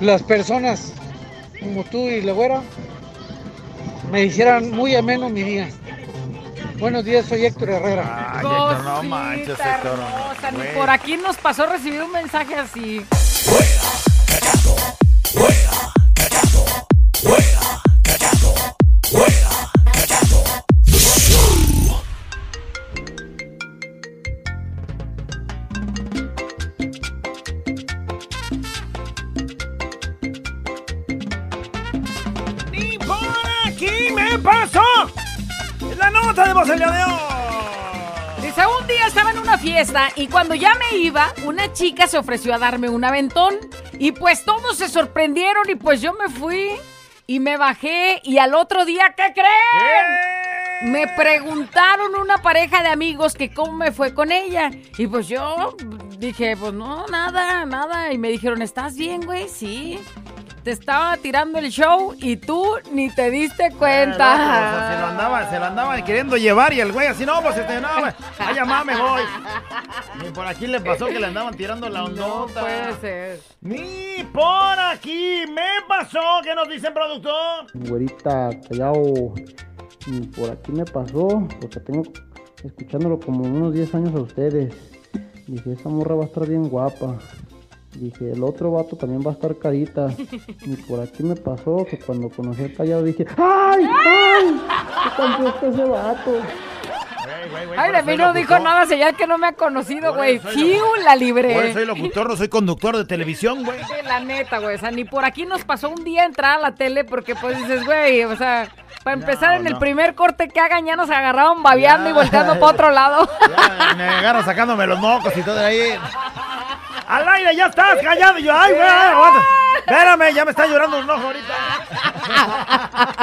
las personas como tú y la güera me hicieran muy ameno mi día. Buenos días, soy Héctor Herrera. Ay, Héctor, no manches, Héctor. hermosa, ni por aquí nos pasó recibir un mensaje así. nota día estaba en una fiesta y cuando ya me iba, una chica se ofreció a darme un aventón. Y pues todos se sorprendieron y pues yo me fui y me bajé y al otro día, ¿qué creen? Me preguntaron una pareja de amigos que cómo me fue con ella. Y pues yo dije, pues no, nada, nada. Y me dijeron, ¿estás bien, güey? Sí. Te estaba tirando el show y tú ni te diste cuenta. Eh, se lo andaba, se lo andaba queriendo llevar y el güey así, no, pues este, no, güey, vaya más me voy. Ni por aquí le pasó que le andaban tirando la ondota. No puede ser. Ni por aquí me pasó, ¿qué nos dicen, productor? Güerita, callao. Por aquí me pasó, porque tengo escuchándolo como unos 10 años a ustedes. Dije, esa morra va a estar bien guapa. Dije, el otro vato también va a estar carita. Y por aquí me pasó que cuando conocí al callado dije, ¡ay! ¡ay! ¿Qué está ese vato? Ay, de mí no dijo nada, señal que no me ha conocido, güey. Fiu, la. Por eso soy locutor, no soy conductor de televisión, güey. Sí, La neta, güey. O sea, ni por aquí nos pasó un día entrar a la tele porque, pues, dices, güey, o sea, para empezar, en el primer corte que hagan ya nos agarraron babeando y volteando para otro lado. Ya, me agarra sacándome los mocos y todo de ahí. ¡Al aire, ya estás callado! Y yo, ¡ay, güey! aguanta. Espérame, ya me está llorando un ojo ahorita.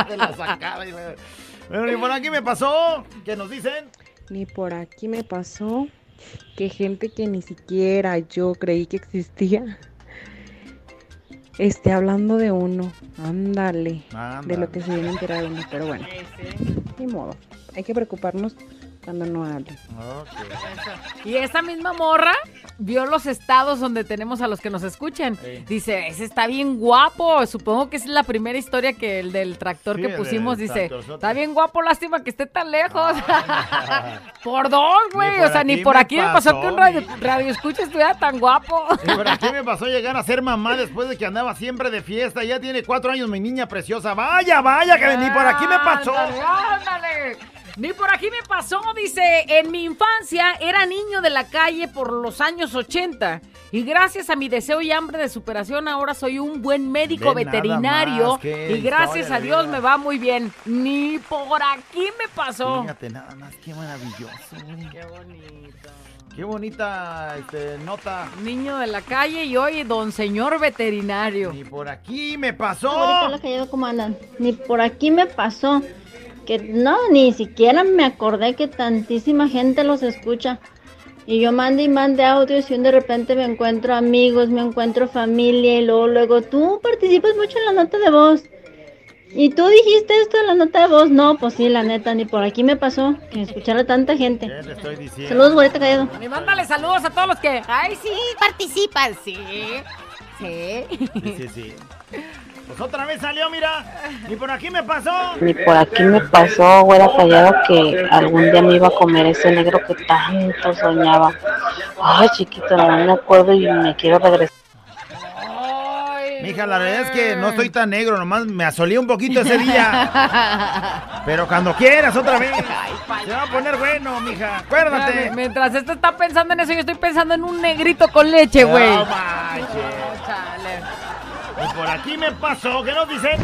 De la sacada. y Bueno, y por aquí me pasó, ¿qué nos dicen? Ni por aquí me pasó que gente que ni siquiera yo creí que existía esté hablando de uno. Ándale. De lo que se viene a enterar uno. Pero bueno, ni modo. Hay que preocuparnos cuando no hable. Y esa misma morra vio los estados donde tenemos a los que nos escuchan. Sí. Dice, ese está bien guapo. Supongo que es la primera historia que el del tractor Sí, que pusimos. Dice, está bien guapo, lástima que esté tan lejos. por dos, güey. O sea, ni por aquí me pasó pasó, que un radio, radio escucha estuviera tan guapo. Y por aquí me pasó llegar a ser mamá después de que andaba siempre de fiesta. Ya tiene cuatro años mi niña preciosa. Vaya, vaya, que ni por aquí me pasó. Ándale, ándale. Ni por aquí me pasó, dice, en mi infancia era niño de la calle por los años 80 y gracias a mi deseo y hambre de superación ahora soy un buen médico de vida. y gracias a Dios me va muy bien. Ni por aquí me pasó. Fíjate nada más, qué maravilloso. Qué bonito. Qué bonita este, nota. Niño de la calle y hoy don señor veterinario. Ni por aquí me pasó. Ahorita la callado como andan. Ni por aquí me pasó. Que no, ni siquiera me acordé que tantísima gente los escucha. Y yo mande y mande audios y de repente me encuentro amigos, me encuentro familia y luego, luego tú participas mucho en la nota de voz. Y tú dijiste esto en la nota de voz. No, pues sí, la neta, ni por aquí me pasó que escuchara tanta gente. ¿Qué te estoy diciendo? Saludos, güerita callado. Y mándale saludos a todos los que, ay, sí, participan, sí. Sí. Sí, sí, sí. Pues otra vez salió, mira. Ni por aquí me pasó. Ni por aquí me pasó, güera callado, que algún día me iba a comer ese negro que tanto soñaba. Ay, chiquito, no me acuerdo y me quiero regresar. Mija, la verdad es que no estoy tan negro, nomás me asolé un poquito ese día. Pero cuando quieras, otra vez. Se va a poner bueno, mija. Acuérdate. Mientras este está pensando en eso, yo estoy pensando en un negrito con leche, güey. No Y por aquí me pasó, ¿qué nos dicen?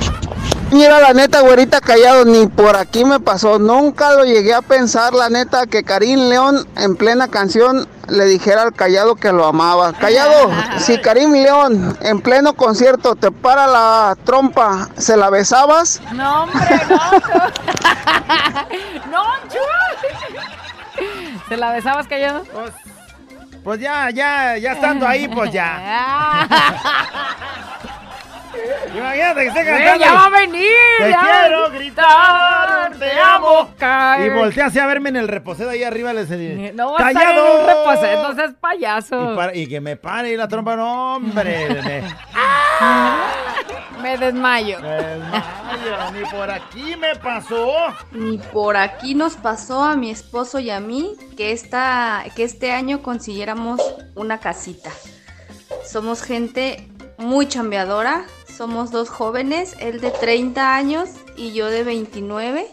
Mira, la neta, güerita callado, ni por aquí me pasó. Nunca lo llegué a pensar, la neta, que Karim León en plena canción le dijera al callado que lo amaba. Callado, si Karim León en pleno concierto te para la trompa, ¿se la besabas? No, hombre, no. no, chu. ¿Se la besabas callado? Pues ya, ya, ya estando ahí, pues ya. Imagínate que esté cantando. ya va a venir, Te quiero gritar, te amo. Ay, Y voltease a verme en el reposedo ahí arriba. Les No va a estar en un reposo, no seas payaso. Y, para- y que me pare y la trompa, no, hombre. me- Me desmayo. Ay, ni por aquí me pasó. Ni por aquí nos pasó a mi esposo y a mí que, esta, que este año consiguiéramos una casita. Somos gente muy chambeadora, somos dos jóvenes, él de 30 años y yo de 29.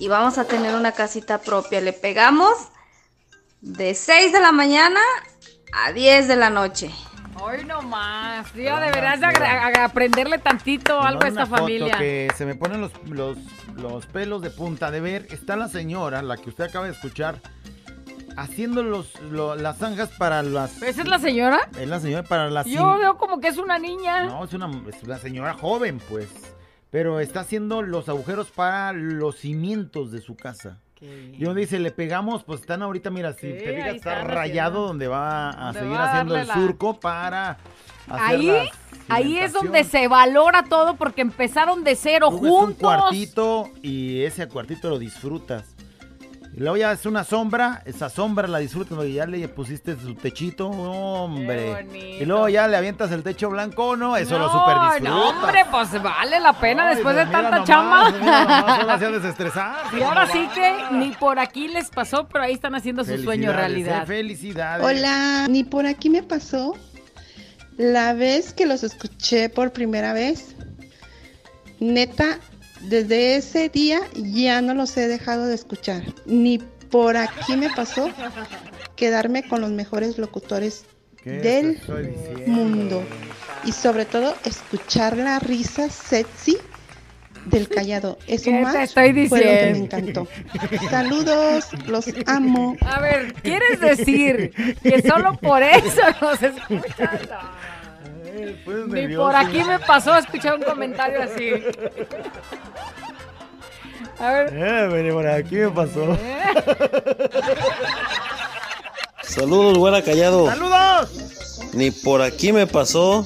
Y vamos a tener una casita propia. Le pegamos de 6 de la mañana a 10 de la noche. Hoy no más. Ya deberás de aprenderle tantito algo a Una esta foto familia. que se me ponen los, los, los pelos de punta de ver. Está la señora, la que usted acaba de escuchar, haciendo los, lo- las zanjas para las... ¿Esa es la señora? Es la señora para las... Yo veo como que es una niña. No, es una, es una señora joven, pues. Pero está haciendo los agujeros para los cimientos de su casa. Y donde dice, le pegamos, pues están ahorita, mira, si Sí, te fijas, ahí está están rayado haciendo. donde va a Donde seguir va a haciendo darle el la- surco para hacer Ahí, la ahí es donde cimentación. se valora todo porque empezaron de cero ves un juntos. cuartito y ese cuartito lo disfrutas. Y luego ya es una sombra, esa sombra la disfrutas porque ya le pusiste su techito, hombre. Y luego ya le avientas el techo blanco, ¿no? Eso lo super disfrutas. No, hombre, pues vale la pena Ay, después de pues tanta nomás, chamba. mira nomás, solo hacía desestresar. Y ahora sí que ni por aquí les pasó, pero ahí están haciendo su sueño Felicidades, realidad. eh, felicidades. Hola, ni por aquí me pasó. La vez que los escuché por primera vez, neta, desde ese día ya no los he dejado de escuchar. Ni por aquí me pasó quedarme con los mejores locutores ¿Qué del diciendo? mundo. Y sobre todo escuchar la risa sexy del callado. Eso ¿Qué te más estoy fue lo que me diciendo? encantó. Saludos, los amo. A ver, ¿quieres decir que solo por eso nos escuchan? Ni nervioso. por aquí me pasó escuchar un comentario así. A ver. Eh, por aquí me pasó. Saludos, güera callado. ¡Saludos! Ni por aquí me pasó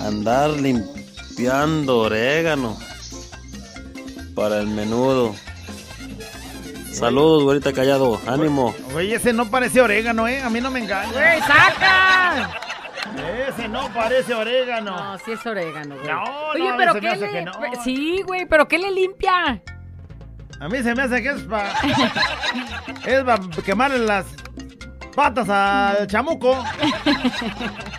andar limpiando orégano para el menudo. Saludos, güerita callado. Ánimo. Güey, ese no parece orégano, ¿eh? A mí no me engaña. ¡Güey, saca! Ese no parece orégano. No, sí es orégano, güey. No, Oye, no, pero se me ¿qué hace le... que no. Sí, güey, pero ¿qué le limpia? A mí se me hace que es para... es para quemarle las patas al chamuco.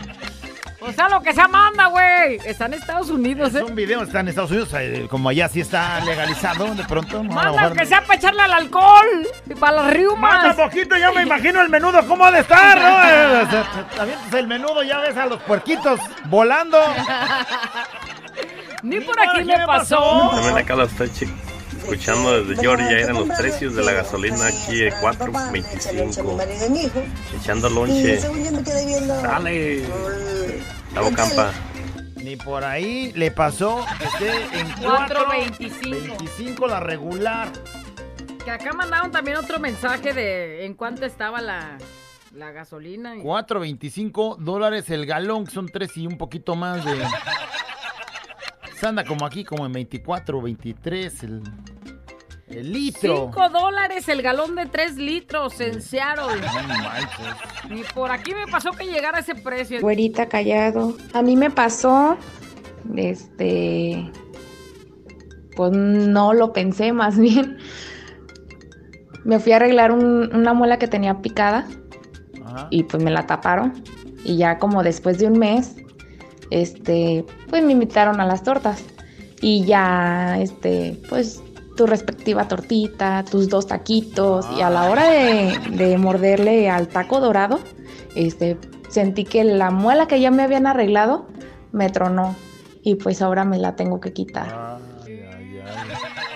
O sea, lo que se manda, güey. Está en Estados Unidos, ¿eh? Es un video, está en Estados Unidos, eh, como allá sí está legalizado, de pronto. ¿no? Manda mejor- que sea para echarle al alcohol y para las riumas. Manda poquito, ya me imagino el menudo, ¿cómo ha de estar, no? Avientas el menudo, ya ves a los puerquitos volando. Ni por aquí me pasó. También acá estoy chi- escuchando desde Georgia. Eran los precios de la gasolina aquí de 4.25. Echando lonche. Dale. Tabo Campa. Ni por ahí le pasó que esté en 4.25. 4.25 la regular. Que acá mandaron también otro mensaje de en cuánto estaba la, la gasolina. 4.25 dólares el galón, que son 3 y un poquito más de... Se anda como aquí, como en 24, 23 el, el litro. 5 dólares el galón de 3 litros en Seattle. Ni por aquí me pasó que llegara a ese precio. Güerita callado. A mí me pasó, este, pues no lo pensé más bien. Me fui a arreglar un- una muela que tenía picada y pues me la taparon. Y ya como después de un mes, este, pues me invitaron a las tortas. Y ya, este, pues tu respectiva tortita, tus dos taquitos. Y a la hora de, de morderle al taco dorado, este, sentí que la muela que ya me habían arreglado me tronó. Y pues ahora me la tengo que quitar.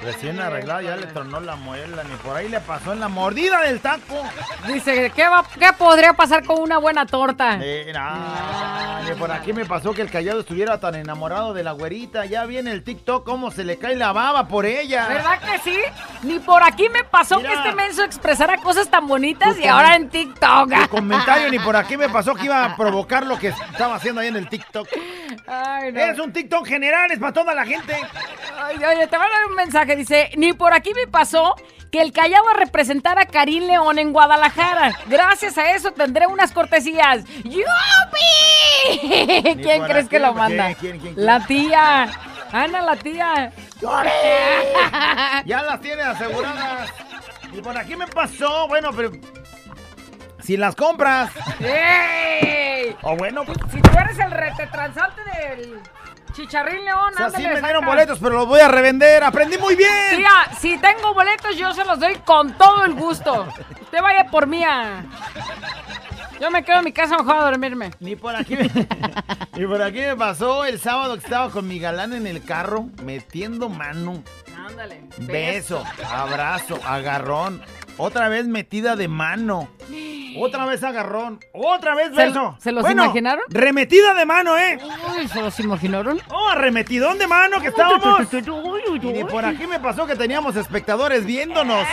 Recién arreglado, ya le tronó la muela, ni por ahí le pasó en la mordida del taco. Dice, ¿qué, va, ¿qué podría pasar con una buena torta? Eh, nah, ni por aquí me pasó que el callado estuviera tan enamorado de la güerita. Ya viene el TikTok, cómo se le cae la baba por ella. ¿Verdad que sí? Ni por aquí me pasó Mira. que este menso expresara cosas tan bonitas Tu y ahora en TikTok. Tu comentario ni por aquí me pasó que iba a provocar lo que estaba haciendo ahí en el TikTok. Ay, no. Es un TikTok general, es para toda la gente. Ay, oye, te voy a dar un mensaje. Dice, ni por aquí me pasó que el Callao a representar a Karim León en Guadalajara. Gracias a eso tendré unas cortesías. ¡Yupi! ¿Quién crees que lo ¿quién, manda? quién, quién, quién? La tía. Ana, la tía. Ya las tiene aseguradas. Y por aquí me pasó, bueno, pero si las compras. ¡Ey! O bueno, pues, Si tú eres el retetransante del Chicharrín León, o sea, sí me dieron boletos, pero los voy a revender. Aprendí muy bien. Tía, si tengo boletos, yo se los doy con todo el gusto. Usted vaya por mí a... Yo me quedo en mi casa mejor a dormirme. Ni por aquí me, ni por aquí me pasó el sábado que estaba con mi galán en el carro, metiendo mano. Ándale. Beso, abrazo, agarrón. Otra vez metida de mano. Otra vez agarrón. Otra vez ¿Se- beso. se los Bueno, imaginaron? Remetida de mano, ¿eh? Uy, ¿se los imaginaron? Oh, arremetidón de mano que estábamos. Y por aquí me pasó que teníamos espectadores viéndonos.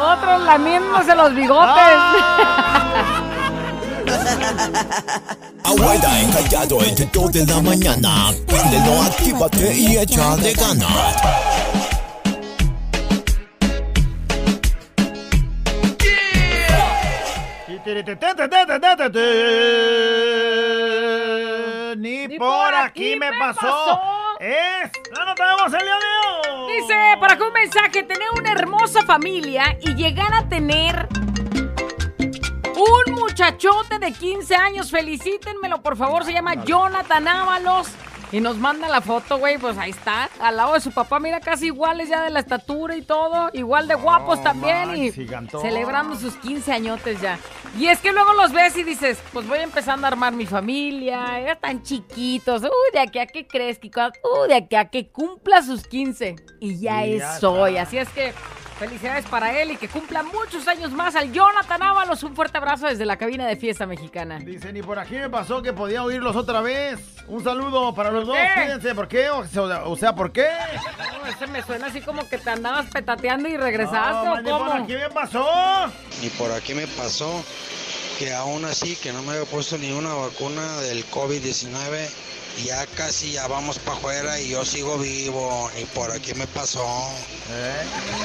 Otros lamiéndose los bigotes. Abuela encallado entre 2 de la mañana. Préndelo, actívate y echa de ganas. Ni por aquí me pasó. Es la nota de voz el día de hoy. Dice, por acá un mensaje, tener una hermosa familia y llegar a tener un muchachote de 15 años, felicítenmelo por favor, se llama Jonathan Ábalos. Y nos manda la foto, güey, pues ahí está, al lado de su papá, mira, casi iguales ya de la estatura y todo, igual de guapos también y gigantón. celebrando sus 15 añotes ya. Y es que luego los ves y dices, pues voy empezando a armar mi familia, ya tan chiquitos, uy, de aquí a que crezca, uy, de aquí a que cumpla sus 15. Y ya Y es ya hoy, así es que felicidades para él y que cumpla muchos años más al Jonathan Ábalos. Un fuerte abrazo desde la cabina de fiesta mexicana. Dice, ni por aquí me pasó que podía oírlos otra vez. Un saludo para los dos. qué? Cuídense, ¿por qué? O sea, o sea, ¿por qué? No, ese me suena así como que te andabas petateando y regresaste No, o ni por cómo. aquí me pasó. Y por aquí me pasó que aún así que no me había puesto ni una vacuna del COVID-19, ya casi ya vamos para afuera y yo sigo vivo. Y por aquí me pasó.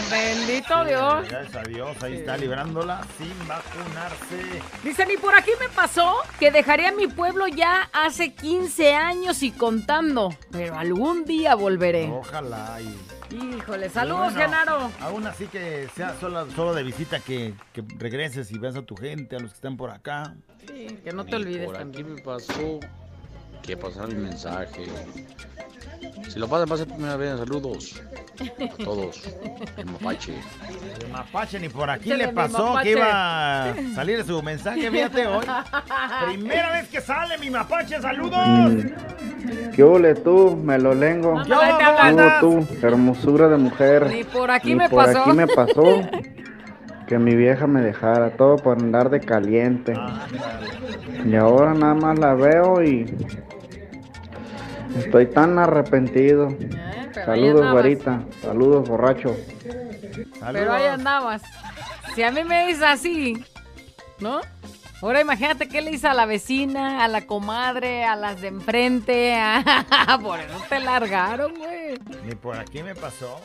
Bendito Dios. Gracias a Dios, ahí está librándola sin vacunarse. Dicen, y por aquí me pasó que dejaría mi pueblo ya hace 15 años y contando, pero algún día volveré. Ojalá y... Híjole, saludos, Bueno, Genaro. Aún así que sea solo, solo de visita que, que regreses y veas a tu gente, a los que están por acá. Sí, que no te olvides Por también. aquí me pasó que pasaron el mensaje. Si lo pasan, pasen primera vez. Saludos a todos. El mapache. El mapache ni por aquí le pasó que iba a salir su mensaje, fíjate hoy. Primera vez que sale mi mapache, saludos. ¿Qué ole tú, melolengo? Ándale, ahí te hablan. Tú, tú, hermosura de mujer. Ni por aquí Ni me por pasó. aquí me pasó que mi vieja me dejara todo por andar de caliente. Y ahora nada más la veo y estoy tan arrepentido. Eh, Saludos, güerita. Saludos, borracho. Pero ahí andabas. Si a mí me dices así, ¿no? Ahora imagínate qué le hice a la vecina, a la comadre, a las de enfrente. a- Por eso te largaron, güey. Ni por aquí me pasó.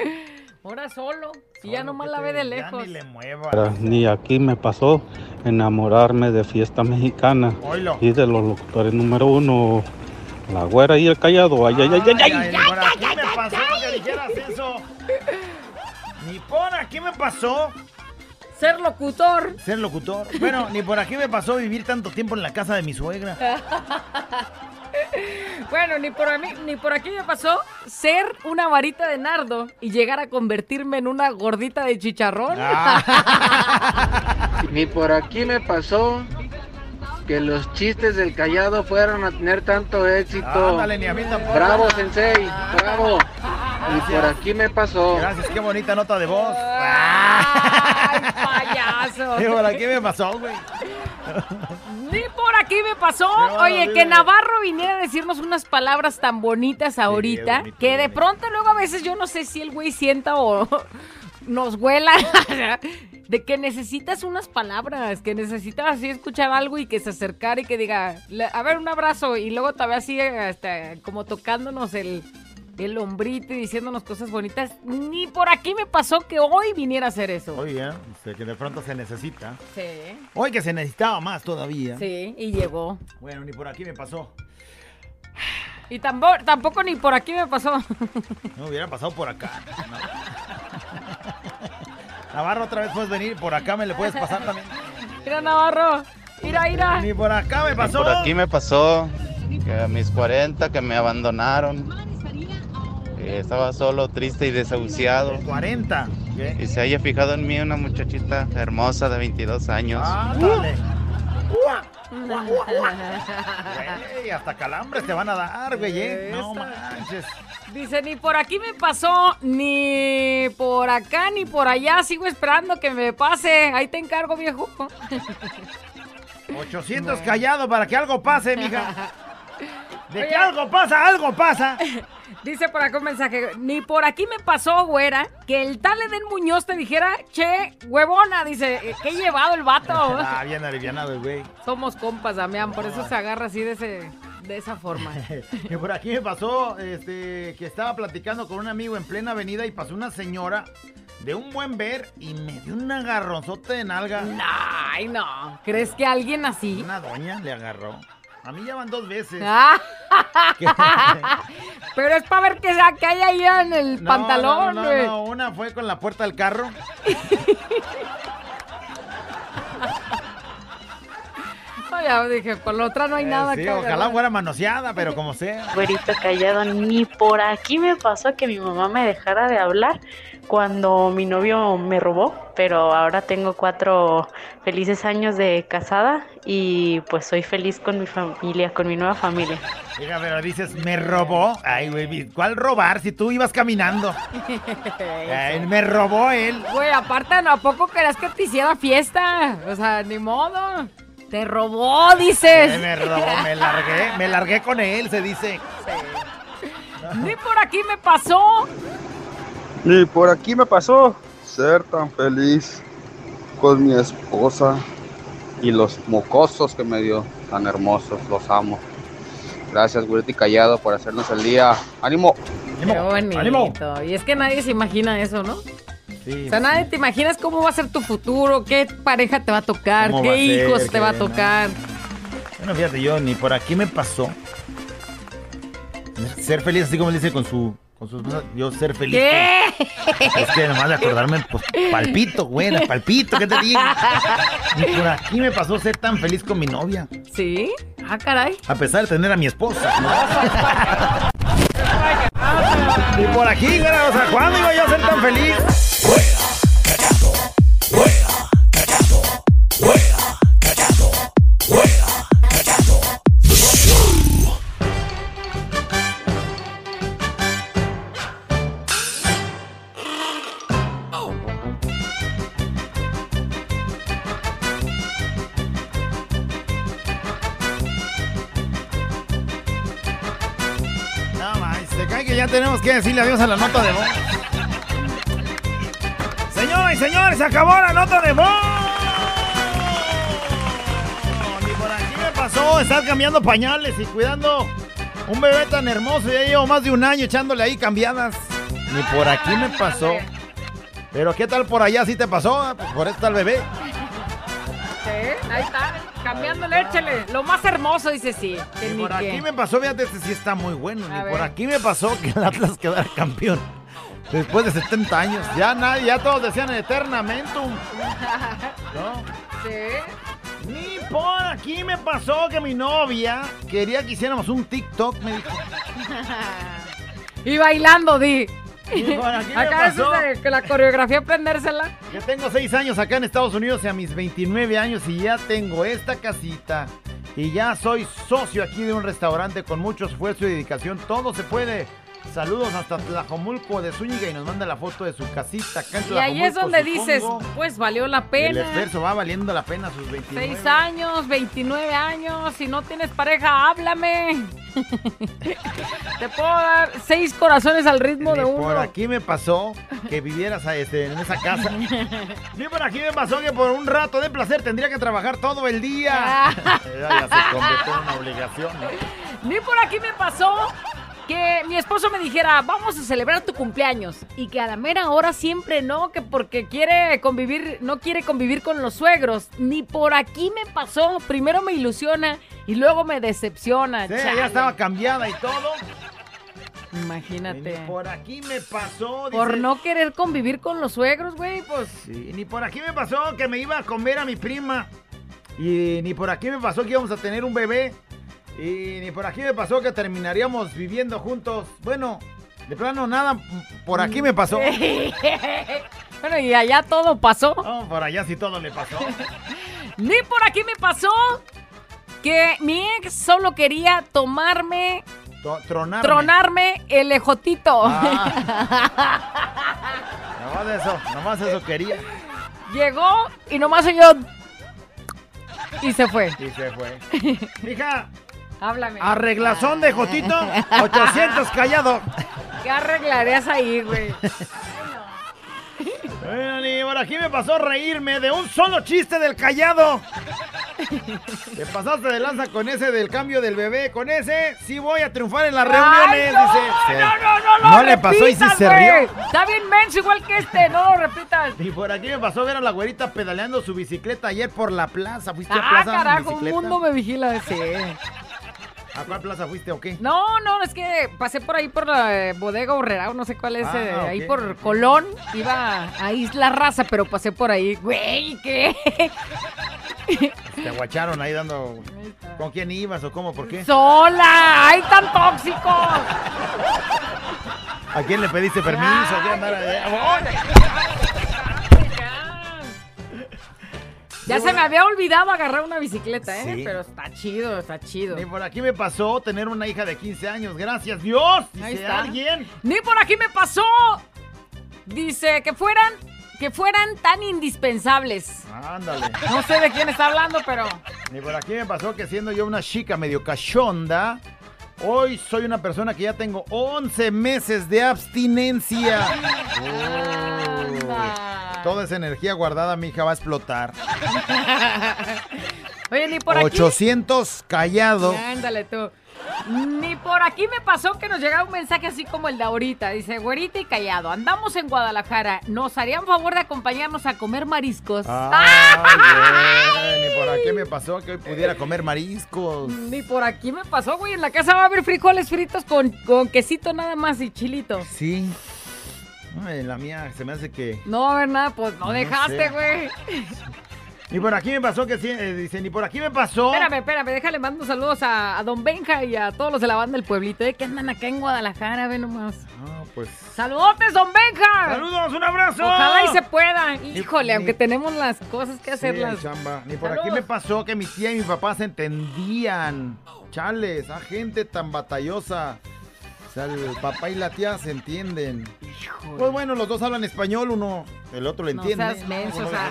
Ahora solo. Si ya nomás la ve de lejos. ni le mueva. Ni aquí me pasó enamorarme de fiesta mexicana Oilo. y de los locutores número uno, la güera y el callado. Ay, ay, ay, ay, ay. Ay, ni por aquí me pasó que dijeras eso. Ni por aquí me pasó. Ser locutor. Ser locutor. Bueno, ni por aquí me pasó vivir tanto tiempo en la casa de mi suegra. Bueno, ni por, a mí, ni por aquí me pasó ser una varita de nardo y llegar a convertirme en una gordita de chicharrón. Ah. Ni por aquí me pasó que los chistes del callado fueron a tener tanto éxito. Ándale, ni a mí tampoco. Bravo, Sensei, bravo. Y por aquí me pasó. Gracias, qué bonita nota de voz. ¡Ay, payaso! Ni por aquí me pasó, güey. Ni por aquí me pasó. Oye, que. Navarro viniera a decirnos unas palabras tan bonitas ahorita bonito, que de pronto luego a veces yo no sé si el güey sienta o nos huela de que necesitas unas palabras, que necesitas así escuchar algo y que se acercara y que diga, "Le- a ver, un abrazo y luego te ve así hasta como tocándonos el, el hombrito y diciéndonos cosas bonitas. Ni por aquí me pasó que hoy viniera a hacer eso. Oye, ¿eh? Sé que de pronto se necesita. Sí, Hoy que se necesitaba más todavía. sí, y llegó. Bueno, ni por aquí me pasó. Y tampoco, tampoco ni por aquí me pasó. No hubiera pasado por acá. No. Navarro, otra vez puedes venir. Por acá me le puedes pasar también. Mira, Navarro. Mira, mira. Ni por acá me pasó. Por aquí me pasó que a mis 40 que me abandonaron. Estaba solo, triste y desahuciado. 40. y se haya fijado en mí una muchachita hermosa de 22 años. Ándale. Güey, hasta calambres te van a dar, güey. ¿eh? No manches. Dice, ni por aquí me pasó, ni por acá, ni por allá. Sigo esperando que me pase. Ahí te encargo, viejo. 800 callados para que algo pase, mija. De que algo pasa, algo pasa. Dice por acá un mensaje, ni por aquí me pasó, güera, que el tal Eden Muñoz te dijera, che, huevona, dice, qué llevado el vato. Ah, bien alivianado el güey. Somos compas, Damián, por eso se agarra así de ese, de esa forma. Y por aquí me pasó este, que estaba platicando con un amigo en plena avenida y pasó una señora de un buen ver y me dio un agarronzote de nalga. Ay, no. ¿Crees que alguien así? Una doña le agarró. A mí ya van dos veces. Ah. Pero es para ver qué, que hay ahí en el No, pantalón, no, no, no, una fue con la puerta del carro. ya dije, con la otra no hay nada Eh, Sí, que ojalá agarrar. fuera manoseada, pero como sea. Güerito callado, ni por aquí me pasó que mi mamá me dejara de hablar cuando mi novio me robó, pero ahora tengo cuatro felices años de casada y pues soy feliz con mi familia, con mi nueva familia. Diga, pero dices, ¿me robó? Ay, güey, ¿cuál robar si tú ibas caminando? Ay, me robó él. Güey, aparte, ¿no? ¿a poco querías que te hiciera fiesta? O sea, ni modo. Te robó, dices. Me robó, me largué, me largué con él, se dice. Ni por aquí me pasó. Ni por aquí me pasó ser tan feliz con mi esposa y los mocosos que me dio, tan hermosos, los amo. Gracias, Güerito y Callado, por hacernos el día. ¡Ánimo! Qué bonito. Y es que nadie se imagina eso, ¿no? O sea, nadie te imaginas cómo va a ser tu futuro, qué pareja te va a tocar, ¿Cómo qué ser, hijos te va a no? tocar. Bueno, fíjate, yo ni por aquí me pasó. Ser feliz así como dice con su, con su esposa, yo ser feliz. ¿Qué? Es que nomás de acordarme, pues palpito, güey, palpito, ¿qué te digo? Ni por aquí me pasó ser tan feliz con mi novia. ¿Sí? Ah, caray. A pesar de tener a mi esposa. Ni por aquí, güey, o sea, ¿cuándo iba a ser tan feliz? No, tenemos que decirle adiós a la nota de voz. Señoras y señores, se acabó la nota de voz. Ni por aquí me pasó estar cambiando pañales y cuidando un bebé tan hermoso. Ya llevo más de un año echándole ahí cambiadas. Ni por aquí me pasó. Pero ¿qué tal por allá? ¿Sí te pasó? Pues por eso está el bebé. Sí, ahí está, cambiándole, échale. Lo más hermoso, dice sí. que Ni por qué. aquí me pasó, fíjate, este sí está muy bueno. A Ni ver. por aquí me pasó que el Atlas quedara campeón. Después de 70 años. Ya nadie, ya todos decían eternamente. ¿No? Sí. Ni por aquí me pasó que mi novia quería que hiciéramos un TikTok, me dijo. Y bailando, di. Aquí Acá es que la coreografía aprendérsela. Yo tengo 6 años acá en Estados Unidos y a mis 29 años y ya tengo esta casita. Y ya soy socio aquí de un restaurante con mucho esfuerzo y dedicación. Todo se puede. Saludos hasta Tlajomulco de Zúñiga y nos manda la foto de su casita acá en Y ahí es donde dices, pues valió la El pena. esfuerzo va valiendo la pena sus 29. Seis años, 29 años, si no tienes pareja, háblame. Te puedo dar seis corazones al ritmo de Ni uno. por aquí me pasó que vivieras a este, en esa casa. Ni por aquí me pasó que por un rato de placer tendría que trabajar todo el día. ya, ya se convirtió en una obligación. ¿no? Ni por aquí me pasó que mi esposo me dijera, vamos a celebrar tu cumpleaños. Y que a la mera hora siempre no, que porque quiere convivir, no quiere convivir con los suegros. Ni por aquí me pasó. Primero me ilusiona y luego me decepciona. Sí, Chale. ya estaba cambiada y todo. Imagínate. Ni por aquí me pasó. Por no querer convivir con los suegros, güey, pues. Sí, ni por aquí me pasó que me iba a comer a mi prima. Y ni por aquí me pasó que íbamos a tener un bebé. Y ni por aquí me pasó que terminaríamos viviendo juntos. Bueno, de plano nada, por aquí me pasó. Bueno, y allá todo pasó. No, por allá sí todo le pasó. Ni por aquí me pasó que mi ex solo quería tomarme, To- tronarme. tronarme el ejotito. Nomás eso, nomás eso quería. Llegó y nomás yo y se fue. Y se fue. Hija, Háblame. arreglazón de Jotito, 800 callado. ¿Qué arreglarías ahí, güey? Bueno, ni por aquí me pasó reírme de un solo chiste del callado. Te pasaste de lanza con ese del cambio del bebé. Con ese sí voy a triunfar en las reuniones. No, dice. Sí. no, no, no, lo No le pasó y sí se rió. Está bien menso igual que este, no lo repitas. Y por aquí me pasó ver a la güerita pedaleando su bicicleta ayer por la plaza. ¿Fuiste a Ah, plaza en carajo, un mundo me vigila ese. ¿A cuál plaza fuiste o qué? No, no, es que pasé por ahí por la eh, bodega Horrera, no sé cuál es, Ah, eh, ahí por. Colón, iba a Isla Raza, pero pasé por ahí, güey, ¿qué? Te aguacharon ahí dando. ¿Con quién ibas o cómo? ¿Por qué? ¡Sola! ¡Ay, tan tóxico! ¿A quién le pediste permiso? ¿Qué andar Ya se me había olvidado agarrar una bicicleta, ¿eh? Sí. Pero está chido, está chido. Ni por aquí me pasó tener una hija de 15 años. Gracias, Dios. Ahí Dice está. alguien. Ni por aquí me pasó. Dice que fueran, que fueran tan indispensables. Ándale. No sé de quién está hablando, pero. Ni por aquí me pasó que siendo yo una chica medio cachonda, hoy soy una persona que ya tengo 11 meses de abstinencia. Oh, toda esa energía guardada, mi hija, va a explotar. Oye, ni por aquí. 800 callado. Ándale tú. Ni por aquí me pasó que nos llegaba un mensaje así como el de ahorita. Dice, güerita y callado, andamos en Guadalajara. ¿Nos harían favor de acompañarnos a comer mariscos? Ni por aquí me pasó que hoy pudiera comer mariscos. Ni por aquí me pasó, güey. En la casa va a haber frijoles fritos con, con quesito nada más y chilito. Sí. Ay, la mía se me hace que. No va a haber nada, pues no, No dejaste, güey. Ni por aquí me pasó que sí, eh, dice, ni por aquí me pasó. Espérame, espérame, déjale mando saludos a, a Don Benja y a todos los de la banda del pueblito, eh, que andan acá en Guadalajara, ve nomás. Ah, pues. ¡Saludotes, Don Benja! ¡Saludos, un abrazo! Ojalá y se pueda. Híjole, aunque tenemos las cosas que Sí, hacerlas. chamba. Ni por Saludos. aquí me pasó que mi tía y mi papá se entendían. Chales, a gente tan batallosa. O sea, el papá y la tía se entienden. Pues bueno, los dos hablan español, uno, el otro le no entiende. seas menso, o sea,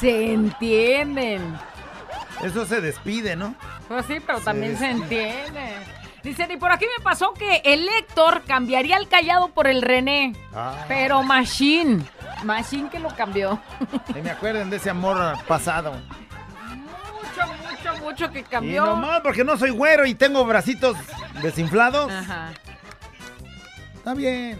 se entienden. Eso se despide, ¿no? Pues sí, pero Se también se entiende. Dicen, y por aquí me pasó que el Héctor cambiaría el callado por el René. Ah. Pero Machine. Machine que lo cambió. Que me acuerden de ese amor pasado. Mucho, mucho, mucho que Y cambió. nomás porque no soy güero y tengo bracitos desinflados. Ajá. Está bien.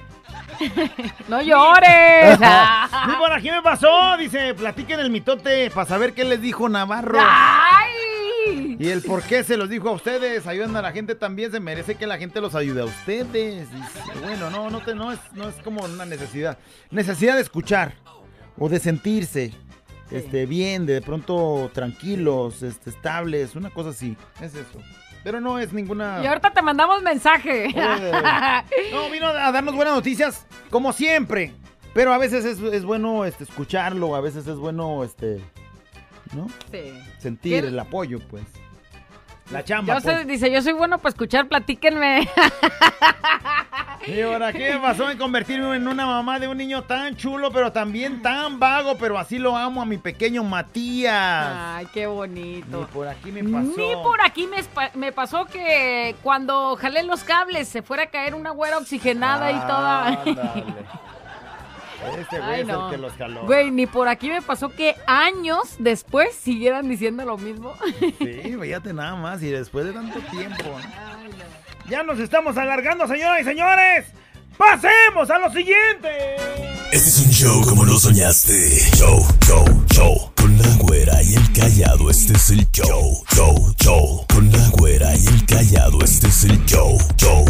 No llores. y por aquí me pasó, dice, platiquen el mitote para saber qué les dijo Navarro. ¡Ay! Y el por qué se los dijo a ustedes, ayudan a la gente también, se merece que la gente los ayude a ustedes. Dice, bueno, no, no, te, no, es, no es como una necesidad. Necesidad de escuchar o de sentirse este, bien, de pronto tranquilos, este, estables, una cosa así. Es eso. Pero no es ninguna... Y ahorita te mandamos mensaje. No, vino a darnos buenas noticias, como siempre. Pero a veces es, es bueno este, escucharlo, a veces es bueno este, ¿no? Sí. sentir ¿Qué? el apoyo, pues. La chamba, Yo pues. dice, yo soy bueno para escuchar, platíquenme. Y ahora, ¿qué me pasó en convertirme en una mamá de un niño tan chulo, pero también tan vago? Pero así lo amo a mi pequeño Matías. Ay, qué bonito. Ni por aquí me pasó. Ni por aquí me, pasó que cuando jalé los cables se fuera a caer una güera oxigenada y toda. Este güey Ay, es no. el que los jaló. Güey, ni por aquí me pasó que años después siguieran diciendo lo mismo. Sí, fíjate nada más. Y después de tanto tiempo. ¿no? Ya nos estamos alargando, señoras y señores. ¡Pasemos a lo siguiente! Este es un show como lo soñaste. Show, show, show. Con la güera y el callado, este es el show. Show, show. Con la güera y el callado, este es el show. Show,